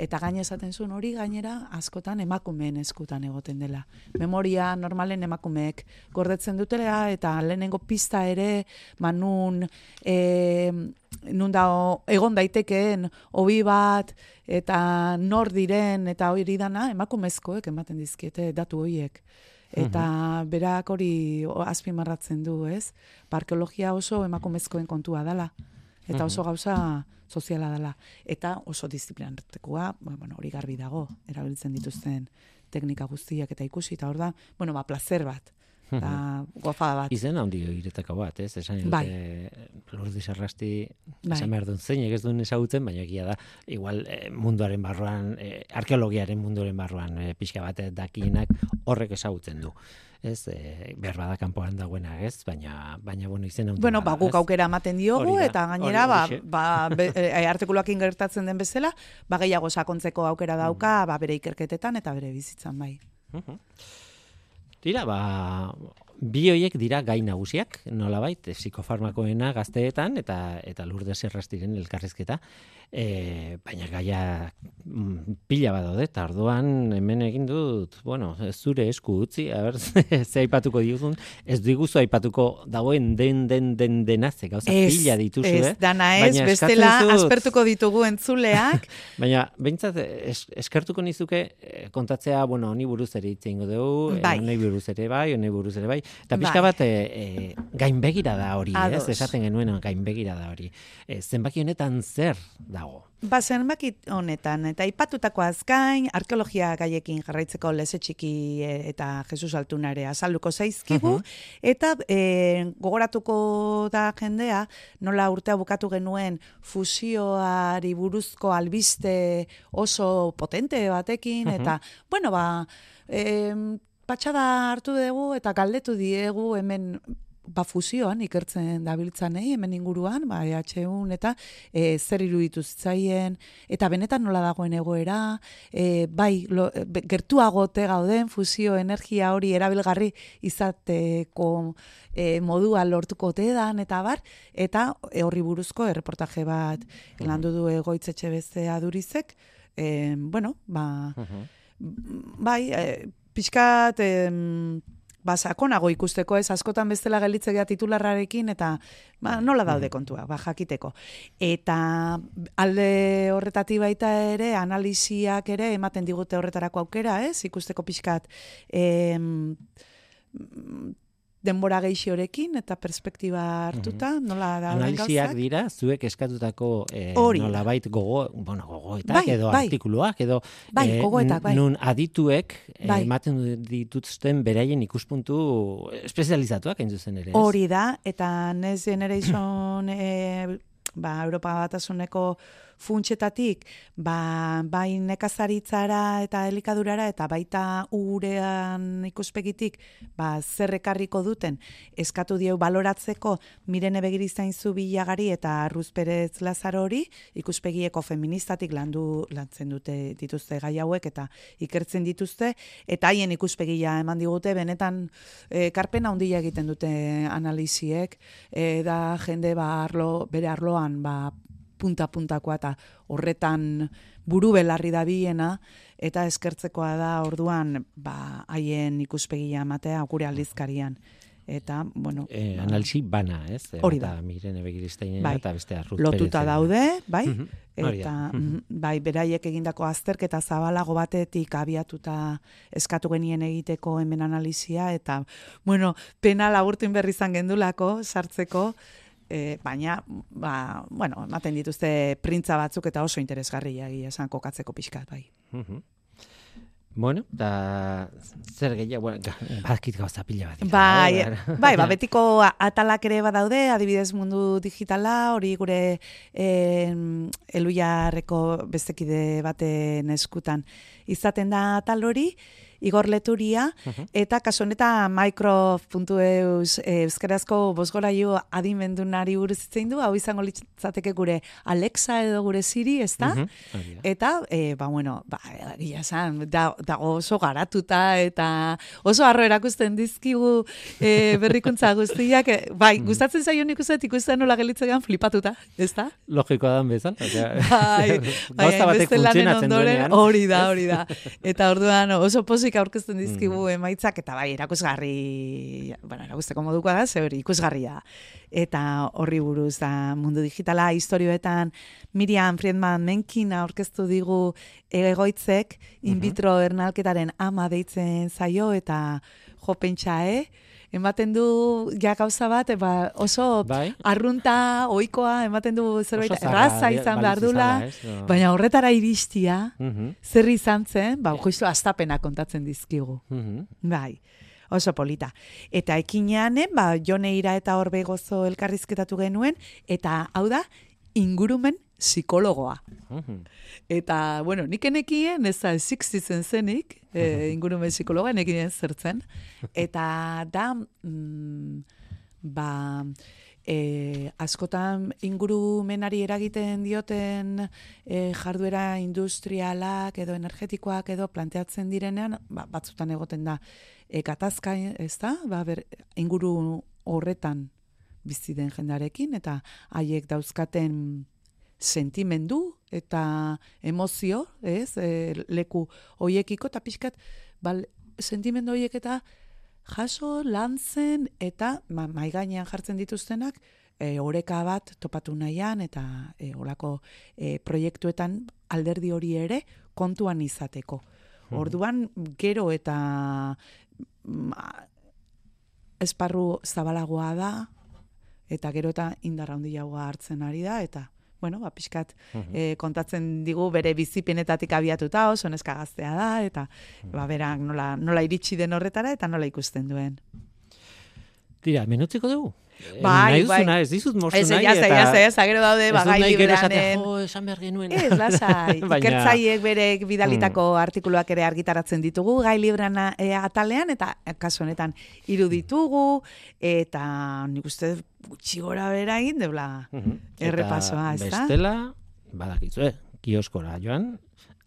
Eta gaine esaten zuen hori gainera askotan emakumeen eskutan egoten dela. Memoria normalen emakumeek gordetzen dutela eta lehenengo pista ere manun e, nun da egon daitekeen hobi bat eta nor diren eta hori dana emakumezkoek ematen dizkiete datu horiek. Eta berak hori azpimarratzen du, ez? Parkeologia oso emakumezkoen kontua dela. Eta oso gauza soziala dela. Eta oso disiplinartekoa, ba, bueno, hori garbi dago, erabiltzen dituzten teknika guztiak eta ikusi, eta hor da, bueno, ba, placer bat. Da, gofa bat. Izen handi iretako bat, ez? Esan dute, bai. Lourdes Arrasti, bai. esan behar duen zein, ez duen ezagutzen, baina egia da, igual eh, munduaren barruan, eh, arkeologiaren munduaren barruan eh, pixka bat dakienak horrek ezagutzen du ez, e, behar bada kanpoan dagoena, ez, baina, baina bueno, izen Bueno, ba, guk aukera ematen diogu, eta gainera, ba, ba, be, e, artikuluak ingertatzen den bezala, ba, gehiago sakontzeko aukera dauka, mm. ba, bere ikerketetan eta bere bizitzan bai. Tira, ba, bi hoiek dira gai nagusiak, nolabait, psikofarmakoena gazteetan eta eta lurde zerrastiren elkarrezketa. E, baina gaia mm, pila badaude, eta orduan hemen egin dut, bueno, zure esku utzi, a ber, ze aipatuko diguzun, ez diguzu aipatuko dagoen den den den denaz, gauza pila dituzu, ez, eh? dana ez, bestela aspertuko ditugu entzuleak. baina, behintzat, eskertuko nizuke eh, kontatzea, bueno, honi buruz ere itzengo dugu, bai. honi buruz ere bai, honi buruz ere bai, eta pixka bai. bat, e, gainbegira da hori, ez, esaten genuen gainbegira da hori. E, zenbaki honetan zer da dago. Ba, zenbakit honetan, eta ipatutako azkain, arkeologia gaiekin jarraitzeko leze txiki e, eta Jesus Altunare azalduko zaizkigu, eta e, gogoratuko da jendea, nola urtea bukatu genuen fusioari buruzko albiste oso potente batekin, eta, bueno, ba, e, patxada hartu dugu eta galdetu diegu hemen ba fusioan ikertzen dabiltzanei hemen inguruan, ba EHUn eta e, zer iruditu zitzaien eta benetan nola dagoen egoera, e, bai lo, gertuagote gauden fusio energia hori erabilgarri izateko e, modua lortuko tedan eta bar eta e, horri buruzko erreportaje bat landu du egoitzetxe bezea durizek, e, bueno, ba bai, e, pixkat ba, sakonago ikusteko, ez askotan bestela gelitzea titularrarekin, eta ba, nola daude kontua, ba, jakiteko. Eta alde horretati baita ere, analiziak ere, ematen digute horretarako aukera, ez, ikusteko pixkat, em, denbora geixiorekin eta perspektiba hartuta, mm nola da Analiziak dira, zuek eskatutako eh, nola bait gogo, bueno, gogoetak bai, edo bai. artikuluak, edo bai, eh, bai. nun adituek eh, bai. ematen dituzten beraien ikuspuntu espezializatuak hain zuzen ere. Hori da, eta Next Generation eh, ba, Europa Batasuneko funtsetatik, ba, bai nekazaritzara eta elikadurara, eta baita urean ikuspegitik, ba, zer ekarriko duten, eskatu dieu baloratzeko, mirene begiriztain zu bilagari eta Perez Lazaro hori, ikuspegieko feministatik landu lantzen dute dituzte gai hauek, eta ikertzen dituzte, eta haien ikuspegia eman digute, benetan e, karpena handia egiten dute analiziek, e, da jende ba, arlo, bere arloan ba, punta-puntakoa eta horretan buru belarri da biena, eta eskertzekoa da orduan ba, haien ikuspegia matea gure aldizkarian. Eta, bueno... E, analisi bana, ez? Hori da. Mirene begiristeinen bai. eta beste arrut Lotuta daude, bai? Mhm, hori da. Eta, Mhm. bai, beraiek egindako azterketa zabalago batetik abiatuta eskatu genien egiteko hemen analizia, eta, bueno, pena laburtin berri izan gendulako, sartzeko, e, baina, ba, bueno, ematen dituzte printza batzuk eta oso interesgarria egia esan kokatzeko pixkat, bai. Mhm. Bueno, da zer gehiago, bueno, badakit gauza pila bat. Bai, eh, bai, ba, betiko atalak ere badaude, adibidez mundu digitala, hori gure eh, eluiarreko bestekide baten eskutan izaten da atal hori, Igor Leturia, eta kasu honetan micro.eus eh, euskarazko bosgorailu adimendunari buruz hitz egin du, hau izango litzateke gure Alexa edo gure Siri, ezta? Hori da. Eta, e, ba, bueno, ba, egia esan, da, dago oso garatuta eta oso harro erakusten dizkigu e, berrikuntza guztiak. E, bai, gustatzen zaio nik uste, ikusten nola gelitzean flipatuta, ez da? Logikoa dan osea, Bai, bai, batek ondoren, hori da, hori da. Eta orduan oso pozik aurkezten dizkigu Mm. emaitzak, eta bai, erakusgarri, bueno, erakusteko modukoa da, ze hori, ikusgarria. Eta horri buruz da mundu digitala, historioetan Miriam Friedman Menkin aurkeztu digu egoitzek, in vitro ernalketaren ama deitzen zaio, eta jo pentsa, eh? Ematen du ja gauza bat, ba, oso Bai. arrunta, oikoa, ematen du zerbait Oso zarra erraza izan behar dula? No. baina horretara iristia, Mhm, zer izan zen, ba, justu astapena kontatzen dizkigu. mhm. Bai, oso polita. Eta ekineanen, ba, joneira eta horbe gozo elkarrizketatu genuen, eta hau da, ingurumen psikologoa. Eta, bueno, nik enekien, ez da, ezik zizen zenik, e, ingurumen psikologa, enekien zertzen. Eta da, mm, ba, e, askotan ingurumenari eragiten dioten e, jarduera industrialak edo energetikoak edo planteatzen direnean, ba, batzutan egoten da, e, gatazka, ez da, ba, ber, inguru horretan bizi den jendarekin, eta haiek dauzkaten sentimendu eta emozio, ez, e, leku hoiekiko, eta pixkat, bal, sentimendu hoiek eta jaso, lantzen, eta ma, maigainean jartzen dituztenak, e, oreka bat topatu nahian, eta e, olako e, proiektuetan alderdi hori ere kontuan izateko. Orduan, gero eta mm, a- esparru zabalagoa da, eta gero eta indar handiagoa hartzen ari da, eta bueno, ba, pixkat eh, kontatzen digu bere bizipenetatik abiatuta, oso neska gaztea da, eta ba, berak nola, nola iritsi den horretara, eta nola ikusten duen. Tira, menutziko dugu? Bai, nahi bai. duzuna, ez dizut Ez, nahi, ja, ze, ja, ze, ja, gero daude, ez ba, dut gai nahi gero esatea, libranen. jo, esan behar genuen. Ez, lasai. Baina- Hmm. Ikertzaiek berek bidalitako artikuluak ere argitaratzen ditugu, gai librana e, atalean, eta kasu honetan hiru ditugu, eta nik uste gutxi gora bera egin, deula Mhm. errepasoa, ez Eta da? bestela, badakitzu, eh? kioskora joan,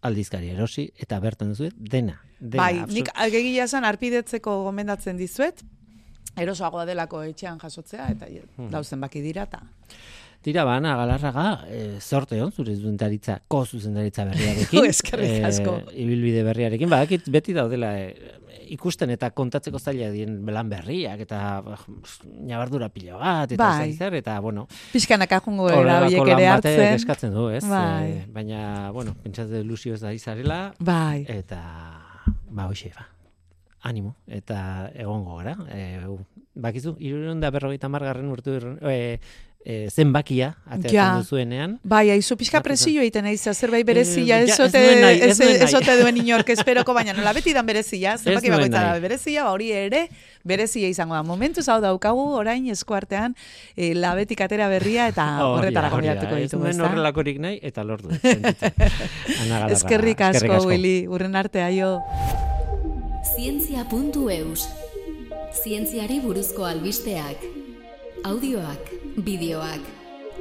aldizkari erosi, eta bertan duzu dena. dena Bai, absolut- nik egia esan arpidetzeko gomendatzen dizuet, erosoagoa delako etxean jasotzea, eta Hmm. dauzen baki dira, eta Tira, bana, galarraga, e, zorte hon, zure zuzendaritza, ko zuzendaritza berriarekin. Eskerrik asko. E, ibilbide berriarekin, badakit beti daudela e, ikusten eta kontatzeko zaila dien belan berriak, eta nabardura pilo bat, eta Bai. zer, eta, bueno, pixkanaka jungo era horrelako horiek lan ere hartzen. eskatzen du, ez? Bai. E, baina, bueno, pentsatze ilusio ez da izarela, Bai, eta, ba, hoxe, ba, animo, eta egongo gara. E, bakizu, irurun da berrogeita margarren urtu, e, e, zenbakia ateratzen Ja. duzuenean. Bai, aizu pixka presio egiten naiz, zerbait berezia, Eh, ez ja, ez nahi, ez ez, nahi. ez duen inork esperoko, baina nola beti dan berezia, zenbaki bakoitza da nahi. berezia, ba, hori ere berezia izango da. Momentu hau daukagu orain eskuartean e, labetik atera berria eta da, horretara Ez ditugu, nuen ezta? horrelakorik nahi, eta lortu. eskerrik asko. Willy, urren arte, aio. Zientzia.eus Zientziari buruzko albisteak Audioak, bideoak,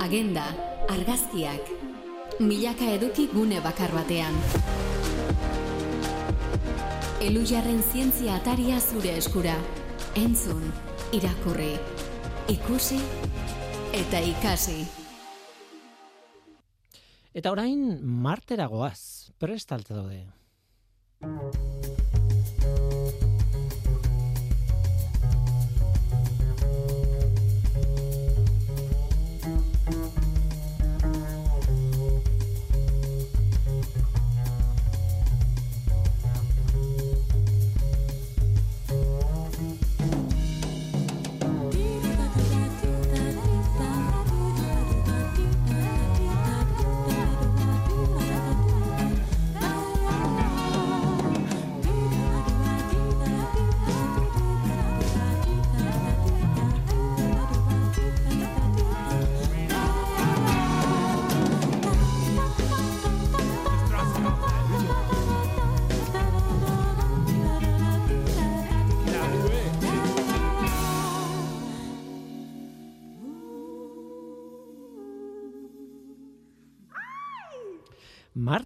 agenda, argazkiak Milaka eduki gune bakar batean. Elujarren zientzia ataria zure eskura. Entzun, irakurri, ikusi eta ikasi. Eta orain martera goaz, prest alta daude.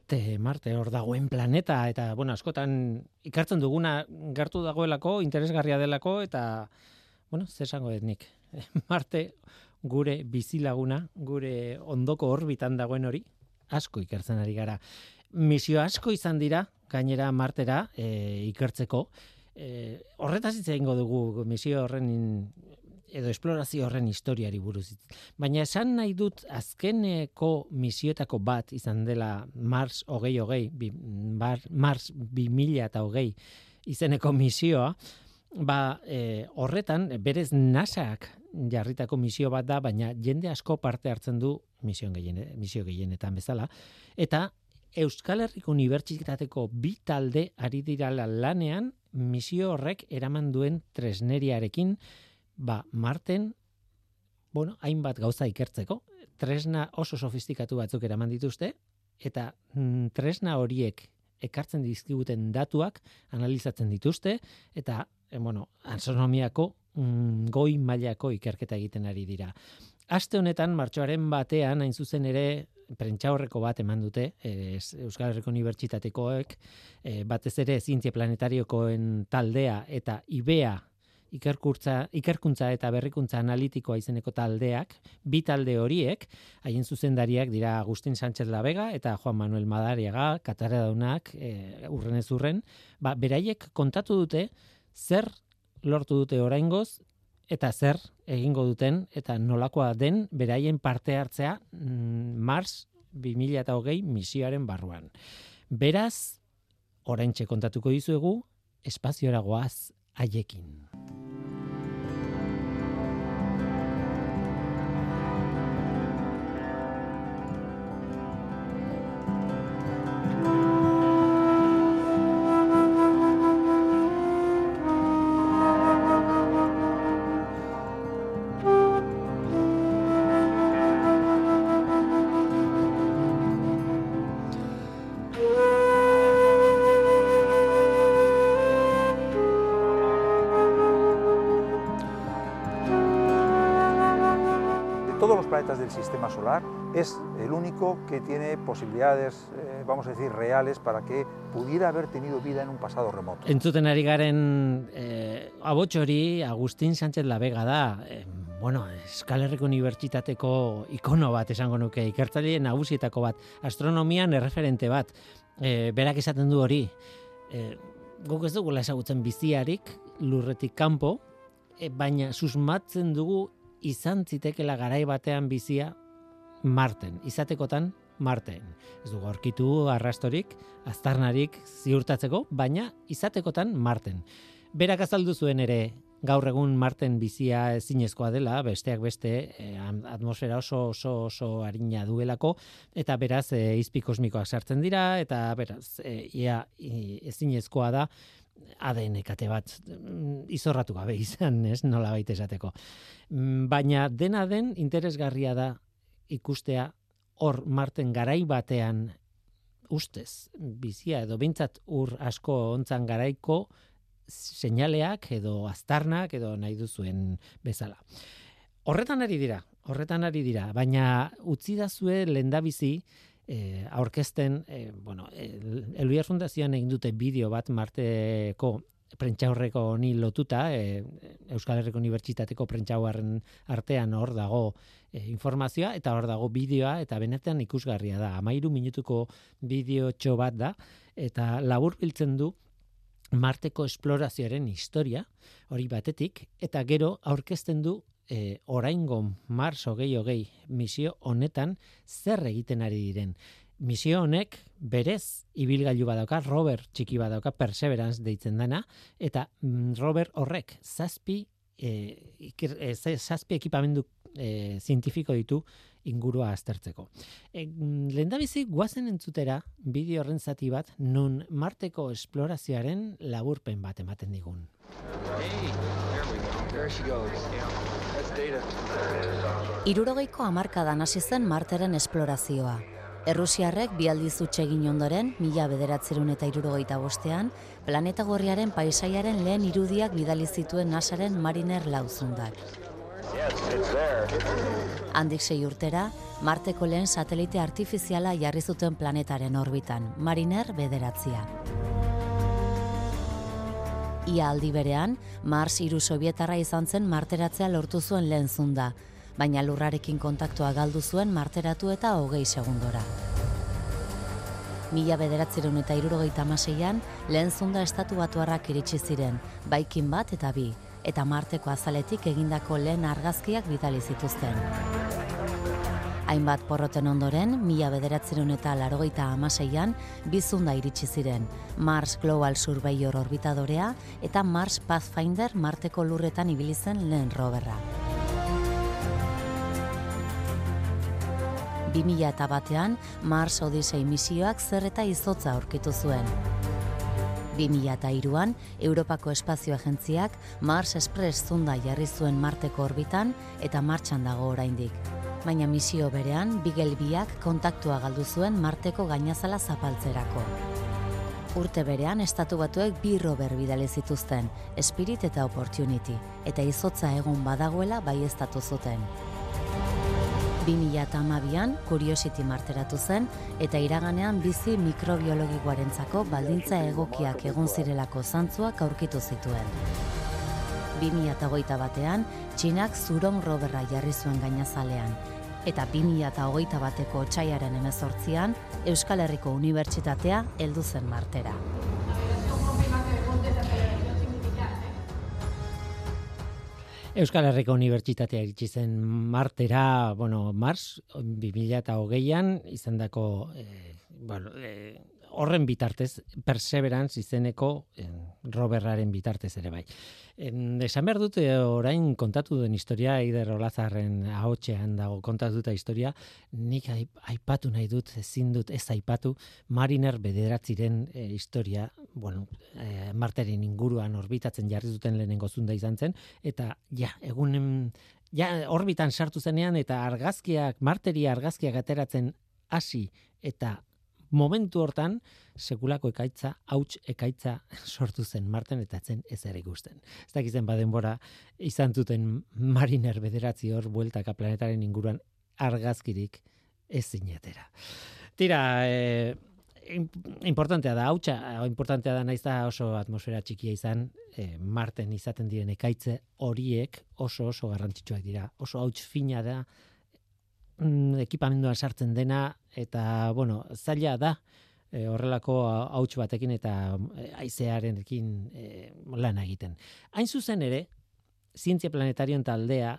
Marte, Marte hor dagoen planeta eta bueno, askotan ikartzen duguna gertu dagoelako, interesgarria delako eta bueno, zer esango nik. Marte gure bizilaguna, gure ondoko orbitan dagoen hori asko ikertzen ari gara. Misio asko izan dira gainera Martera e, ikertzeko. E, horretaz hitz egingo dugu misio horren edo esplorazio horren historiari buruz. Baina esan nahi dut azkeneko misioetako bat izan dela Mars hogei hogei, bi, bar, Mars 2000 eta hogei izeneko misioa, ba, e, horretan berez NASAak jarritako misio bat da, baina jende asko parte hartzen du misio gehien, misio gehienetan bezala, eta Euskal Herriko Unibertsitateko bi talde ari dira lanean misio horrek eraman duen tresneriarekin ba, Marten, bueno, hainbat gauza ikertzeko, tresna oso sofistikatu batzuk eraman dituzte, eta mm, tresna horiek ekartzen dizkiguten datuak analizatzen dituzte, eta, eh, bueno, astronomiako mm, goi mailako ikerketa egiten ari dira. Aste honetan, martxoaren batean, hain zuzen ere, prentxaurreko bat eman dute, eh, Euskal Herriko Unibertsitatekoek, eh, batez ere zientzia planetariokoen taldea eta IBEA ikerkuntza, ikerkuntza eta berrikuntza analitikoa izeneko taldeak, bi talde horiek, haien zuzendariak dira Agustin Sánchez Labega eta Juan Manuel Madariaga, Kataradaunak, e, urren ez urren, ba, beraiek kontatu dute zer lortu dute oraingoz eta zer egingo duten eta nolakoa den beraien parte hartzea mm, Mars 2020 misioaren barruan. Beraz, oraintxe kontatuko dizuegu, espaziora goaz haiekin. Todos los planetas del sistema solar, es el único que tiene posibilidades, eh, vamos a decir, reales para que pudiera haber tenido vida en un pasado remoto. Entzuten ari garen eh, abotxori Agustin Sánchez Labega da, eh, bueno, Euskal Herriko Unibertsitateko ikono bat esango nuke, ikertzaile nagusietako bat, astronomian erreferente bat, eh, berak esaten du hori, eh, guk ez dugula ezagutzen biziarik lurretik kanpo, eh, baina susmatzen dugu izan zitekela garai batean bizia Marten, izatekotan Marten. Ez dugu aurkitu arrastorik, aztarnarik ziurtatzeko, baina izatekotan Marten. Berak azaldu zuen ere gaur egun Marten bizia ezinezkoa dela, besteak beste e, atmosfera oso oso oso arina duelako eta beraz e, izpi kosmikoak sartzen dira eta beraz e, ia ezinezkoa da ADN kate bat mm, izorratu gabe izan, ez, nola baita esateko. Mm, baina dena den interesgarria da ikustea hor Marten garai batean ustez bizia edo bintzat ur asko ontzan garaiko seinaleak edo aztarnak edo nahi duzuen bezala. Horretan ari dira, horretan ari dira, baina utzi da zue lendabizi eh, aurkezten, eh, bueno, Eluiar Fundazioan egin dute bideo bat Marteko prentxaurreko honi lotuta, e, Euskal Herriko Unibertsitateko prentxaurren artean hor dago e, informazioa, eta hor dago bideoa, eta benetan ikusgarria da. Amairu minutuko bideo txo bat da, eta labur biltzen du Marteko esplorazioaren historia, hori batetik, eta gero aurkezten du e, oraingo Mars hogei hogei misio honetan zer egiten ari diren misio honek berez ibilgailu badauka, rover txiki badauka, perseverance deitzen dena, eta mm, rover horrek zazpi, e, ikir, e, zazpi ekipamendu e, zientifiko ditu ingurua aztertzeko. E, Lehen bizi, guazen entzutera bideo horren zati bat, nun marteko esplorazioaren laburpen bat ematen digun. Irurogeiko amarkadan hasi zen marteren esplorazioa. Errusiarrek bi aldiz egin ondoren, mila bederatzerun eta irurogeita bostean, planeta gorriaren paisaiaren lehen irudiak bidali zituen nasaren mariner lauzundak. Handik sei urtera, Marteko lehen satelite artifiziala jarri zuten planetaren orbitan, mariner bederatzia. Ia aldi berean, Mars iru sovietarra izan zen marteratzea lortu zuen lehen zunda, baina lurrarekin kontaktua galdu zuen marteratu eta hogei segundora. Mila bederatzeron eta irurogeita amaseian, lehen zunda estatu batuarrak iritsi ziren, baikin bat eta bi, eta marteko azaletik egindako lehen argazkiak bidali zituzten. Hainbat porroten ondoren, mila bederatzeron eta larogeita amaseian, bizunda iritsi ziren, Mars Global Surveyor orbitadorea eta Mars Pathfinder marteko lurretan ibilizen lehen roberra. 2000 eta batean Mars Odyssey misioak zer eta izotza aurkitu zuen. 2000 eta iruan, Europako Espazio Agentziak Mars Express zunda jarri zuen Marteko orbitan eta martxan dago oraindik. Baina misio berean, Bigel biak kontaktua galdu zuen Marteko gainazala zapaltzerako. Urte berean, estatu batuek bi rober bidale zituzten, Spirit eta Opportunity, eta izotza egun badagoela bai zuten. 2008an Curiosity marteratu zen eta iraganean bizi mikrobiologikoarentzako baldintza egokiak egon zirelako zantzuak aurkitu zituen. 2008 batean, Txinak zuron roberra jarri zuen gainazalean, eta 2008 bateko txaiaren emezortzian, Euskal Herriko Unibertsitatea heldu zen martera. Euskal Herriko Unibertsitatea iritsi zen Martera, bueno, Mars 2020an izandako eh, bueno, eh, horren bitartez, Perseverance izeneko eh, roberraren bitartez ere bai. Esan behar dute orain kontatu duen historia, Eider Olazarren ahotxean dago kontatu dute historia, nik aipatu nahi dut, ezin dut ez aipatu, Mariner bederatziren e, historia, bueno, e, marteren inguruan orbitatzen jarri duten lehenengo zunda izan zen, eta ja, egunen, ja, orbitan sartu zenean, eta argazkiak, marteri argazkiak ateratzen hasi eta momentu hortan sekulako ekaitza, hauts ekaitza sortu zen Marten eta zen ez ere ikusten. Ez dakizen badenbora izan zuten mariner bederatzi hor bueltaka planetaren inguruan argazkirik ez zinetera. Tira, e, importantea da, hautsa, importantea da naiz da oso atmosfera txikia izan, e, Marten izaten diren ekaitze horiek oso oso garrantzitsuak dira. Oso hauts fina da, mm, ekipamenduan sartzen dena, eta, bueno, zaila da, e, horrelako hauts batekin eta e, aizearenekin e, lan egiten. Hain zuzen ere, zientzia planetarioen taldea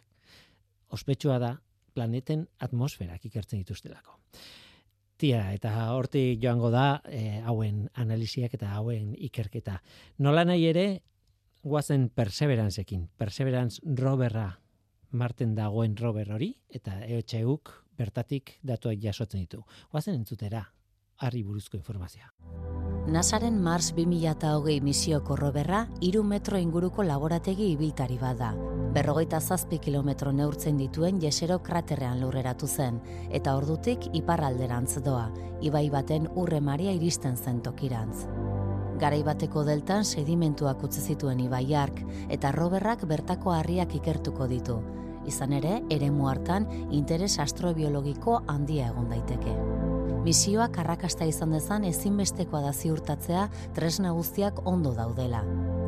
ospetsua da planeten atmosferak ikertzen dituztelako. Tia, eta hortik joango da e, hauen analiziak eta hauen ikerketa. Nola nahi ere, guazen Perseveranceekin. Perseverance roverra marten dagoen rover hori, eta EHUk bertatik datuak jasotzen ditu. Guazen entzutera, harri buruzko informazioa. Nasaren Mars 2008 misioko roberra, iru metro inguruko laborategi ibiltari bada. Berrogeita zazpi kilometro neurtzen dituen jesero kraterrean lurreratu zen, eta ordutik iparralderantz doa, ibai baten urre maria iristen zen tokirantz. Garai bateko deltan sedimentuak utzi zituen ibaiark, eta roberrak bertako harriak ikertuko ditu. Izan ere, eremu hartan interes astrobiologiko handia egon daiteke. Misioak arrakasta izan dezan ezinbestekoa da ziurtatzea tresna guztiak ondo daudela.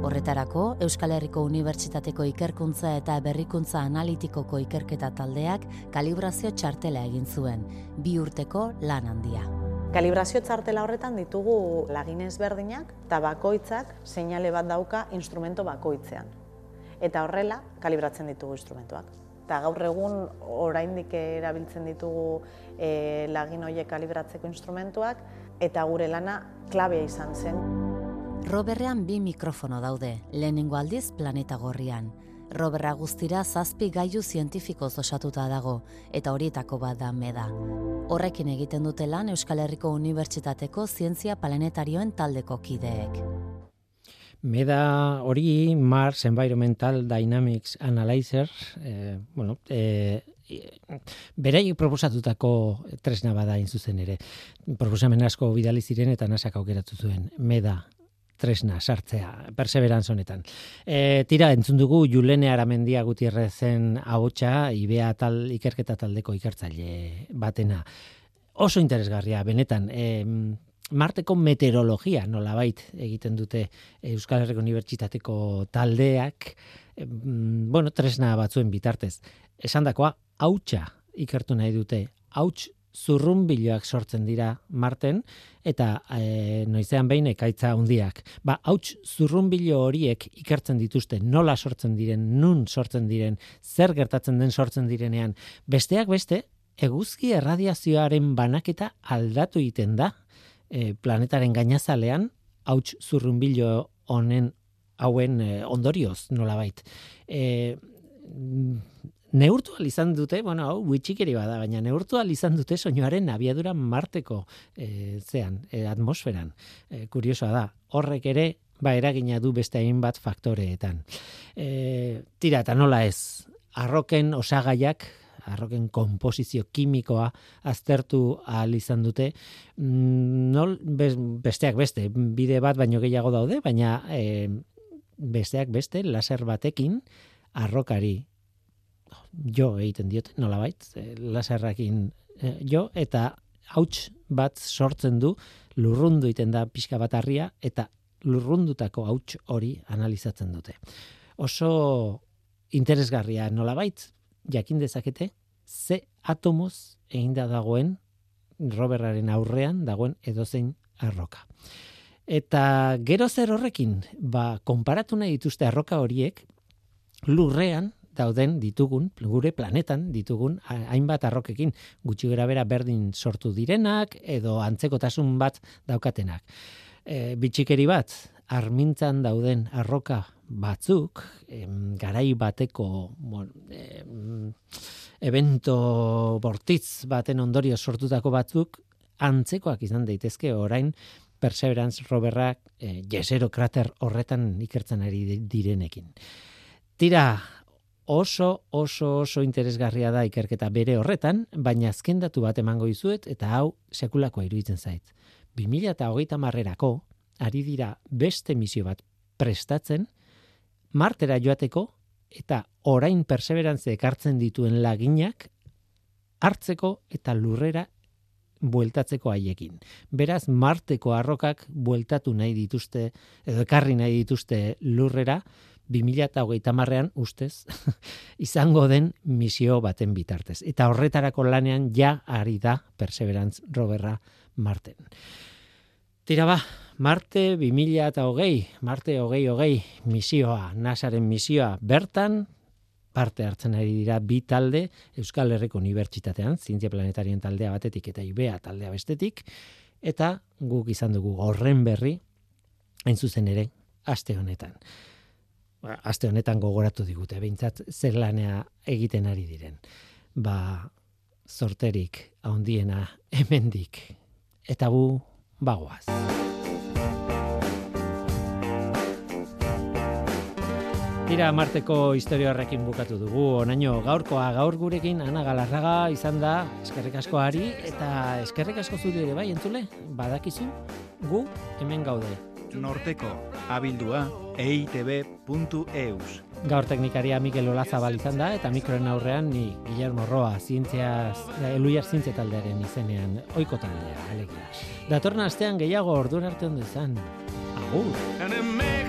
Horretarako, Euskal Herriko Unibertsitateko ikerkuntza eta berrikuntza analitikoko ikerketa taldeak kalibrazio txartela egin zuen, bi urteko lan handia. Kalibrazio txartela horretan ditugu lagin ezberdinak eta bakoitzak seinale bat dauka instrumento bakoitzean. Eta horrela, kalibratzen ditugu instrumentuak eta gaur egun oraindik erabiltzen ditugu e, lagin horiek kalibratzeko instrumentuak eta gure lana klabea izan zen. Roberrean bi mikrofono daude, lehenengo aldiz planeta gorrian. Roberra guztira zazpi gaiu zientifikoz osatuta dago, eta horietako bat da meda. Horrekin egiten dute lan Euskal Herriko Unibertsitateko Zientzia Planetarioen taldeko kideek. Meda hori Mars Environmental Dynamics Analyzer, eh, bueno, eh, berei proposatutako tresna bada zuzen ere. Proposamen asko bidali ziren eta nasak aukeratu zuen. Meda tresna sartzea perseverance honetan. E, tira entzun dugu Julene Aramendia Gutierrezen ahotsa Ibea tal ikerketa taldeko ikertzaile batena. Oso interesgarria benetan. Eh, Marteko meteorologia nolabait egiten dute Euskal Herriko Unibertsitateko taldeak, bueno, tresna batzuen bitartez. Esandakoa hautsa ikertu nahi dute. Hauts zurrunbiloak sortzen dira Marten eta e, noizean behin ekaitza handiak. Ba, hauts zurrunbilo horiek ikertzen dituzte nola sortzen diren, nun sortzen diren, zer gertatzen den sortzen direnean. Besteak beste, eguzki erradiazioaren banaketa aldatu egiten da e, planetaren gainazalean, hauts zurrunbilo honen hauen e, ondorioz nolabait. E, neurtu izan dute, bueno, hau witxikeri bada, baina neurtu izan dute soinuaren abiadura marteko e, zean, e, atmosferan. E, kuriosoa da, horrek ere, ba, eragina du beste hainbat faktoreetan. E, tira, eta nola ez, arroken osagaiak, arroken komposizio kimikoa aztertu ahal izan dute mm, nol besteak beste bide bat baino gehiago daude baina e, besteak beste laser batekin arrokari jo egiten diot nolabait e, laserrakin e, jo eta hauts bat sortzen du lurrundu iten da pixka bat harria eta lurrundutako hauts hori analizatzen dute oso interesgarria nolabait jakin dezakete ze atomoz egin da dagoen roberraren aurrean dagoen edozein arroka. Eta gero zer horrekin, ba, konparatu nahi dituzte arroka horiek, lurrean dauden ditugun, gure planetan ditugun hainbat arrokekin, gutxi gara bera berdin sortu direnak, edo antzekotasun bat daukatenak. E, bitxikeri bat, armintzan dauden arroka batzuk, em, garai bateko bon, em, evento bortitz baten ondorio sortutako batzuk, antzekoak izan daitezke orain Perseverance roberrak e, jesero krater horretan ikertzen ari direnekin. Tira, oso, oso, oso interesgarria da ikerketa bere horretan, baina azken datu bat emango izuet, eta hau sekulakoa iruditzen zait. 2008 marrerako, ari dira beste misio bat prestatzen, martera joateko eta orain perseverantze ekartzen dituen laginak hartzeko eta lurrera bueltatzeko haiekin. Beraz, marteko arrokak bueltatu nahi dituzte, edo ekarri nahi dituzte lurrera, 2008 marrean ustez, izango den misio baten bitartez. Eta horretarako lanean ja ari da Perseverance roverra marten. Tira ba, Marte 2000 eta hogei, Marte hogei hogei misioa, NASAren misioa bertan, parte hartzen ari dira bi talde Euskal Herriko Unibertsitatean, Zientzia Planetarien taldea batetik eta IBEA taldea bestetik, eta guk izan dugu horren berri, hain zuzen ere, aste honetan. Ba, aste honetan gogoratu digute, behintzat zer lanea egiten ari diren. Ba, sorterik handiena hemendik eta gu bagoaz. Tira Marteko historia horrekin bukatu dugu. Onaino gaurkoa gaur gurekin Ana Galarraga izan da eskerrik asko ari eta eskerrik asko zuri ere bai entzule. Badakizu gu hemen gaude. Norteko abildua eitb.eus. Gaur teknikaria Mikel Olazabal izan da eta mikroen aurrean ni Guillermo Roa, zientziaz, eluiar zientzia taldearen izenean oiko taldea, alegia. Datorna astean gehiago ordura arte ondo izan. Agur!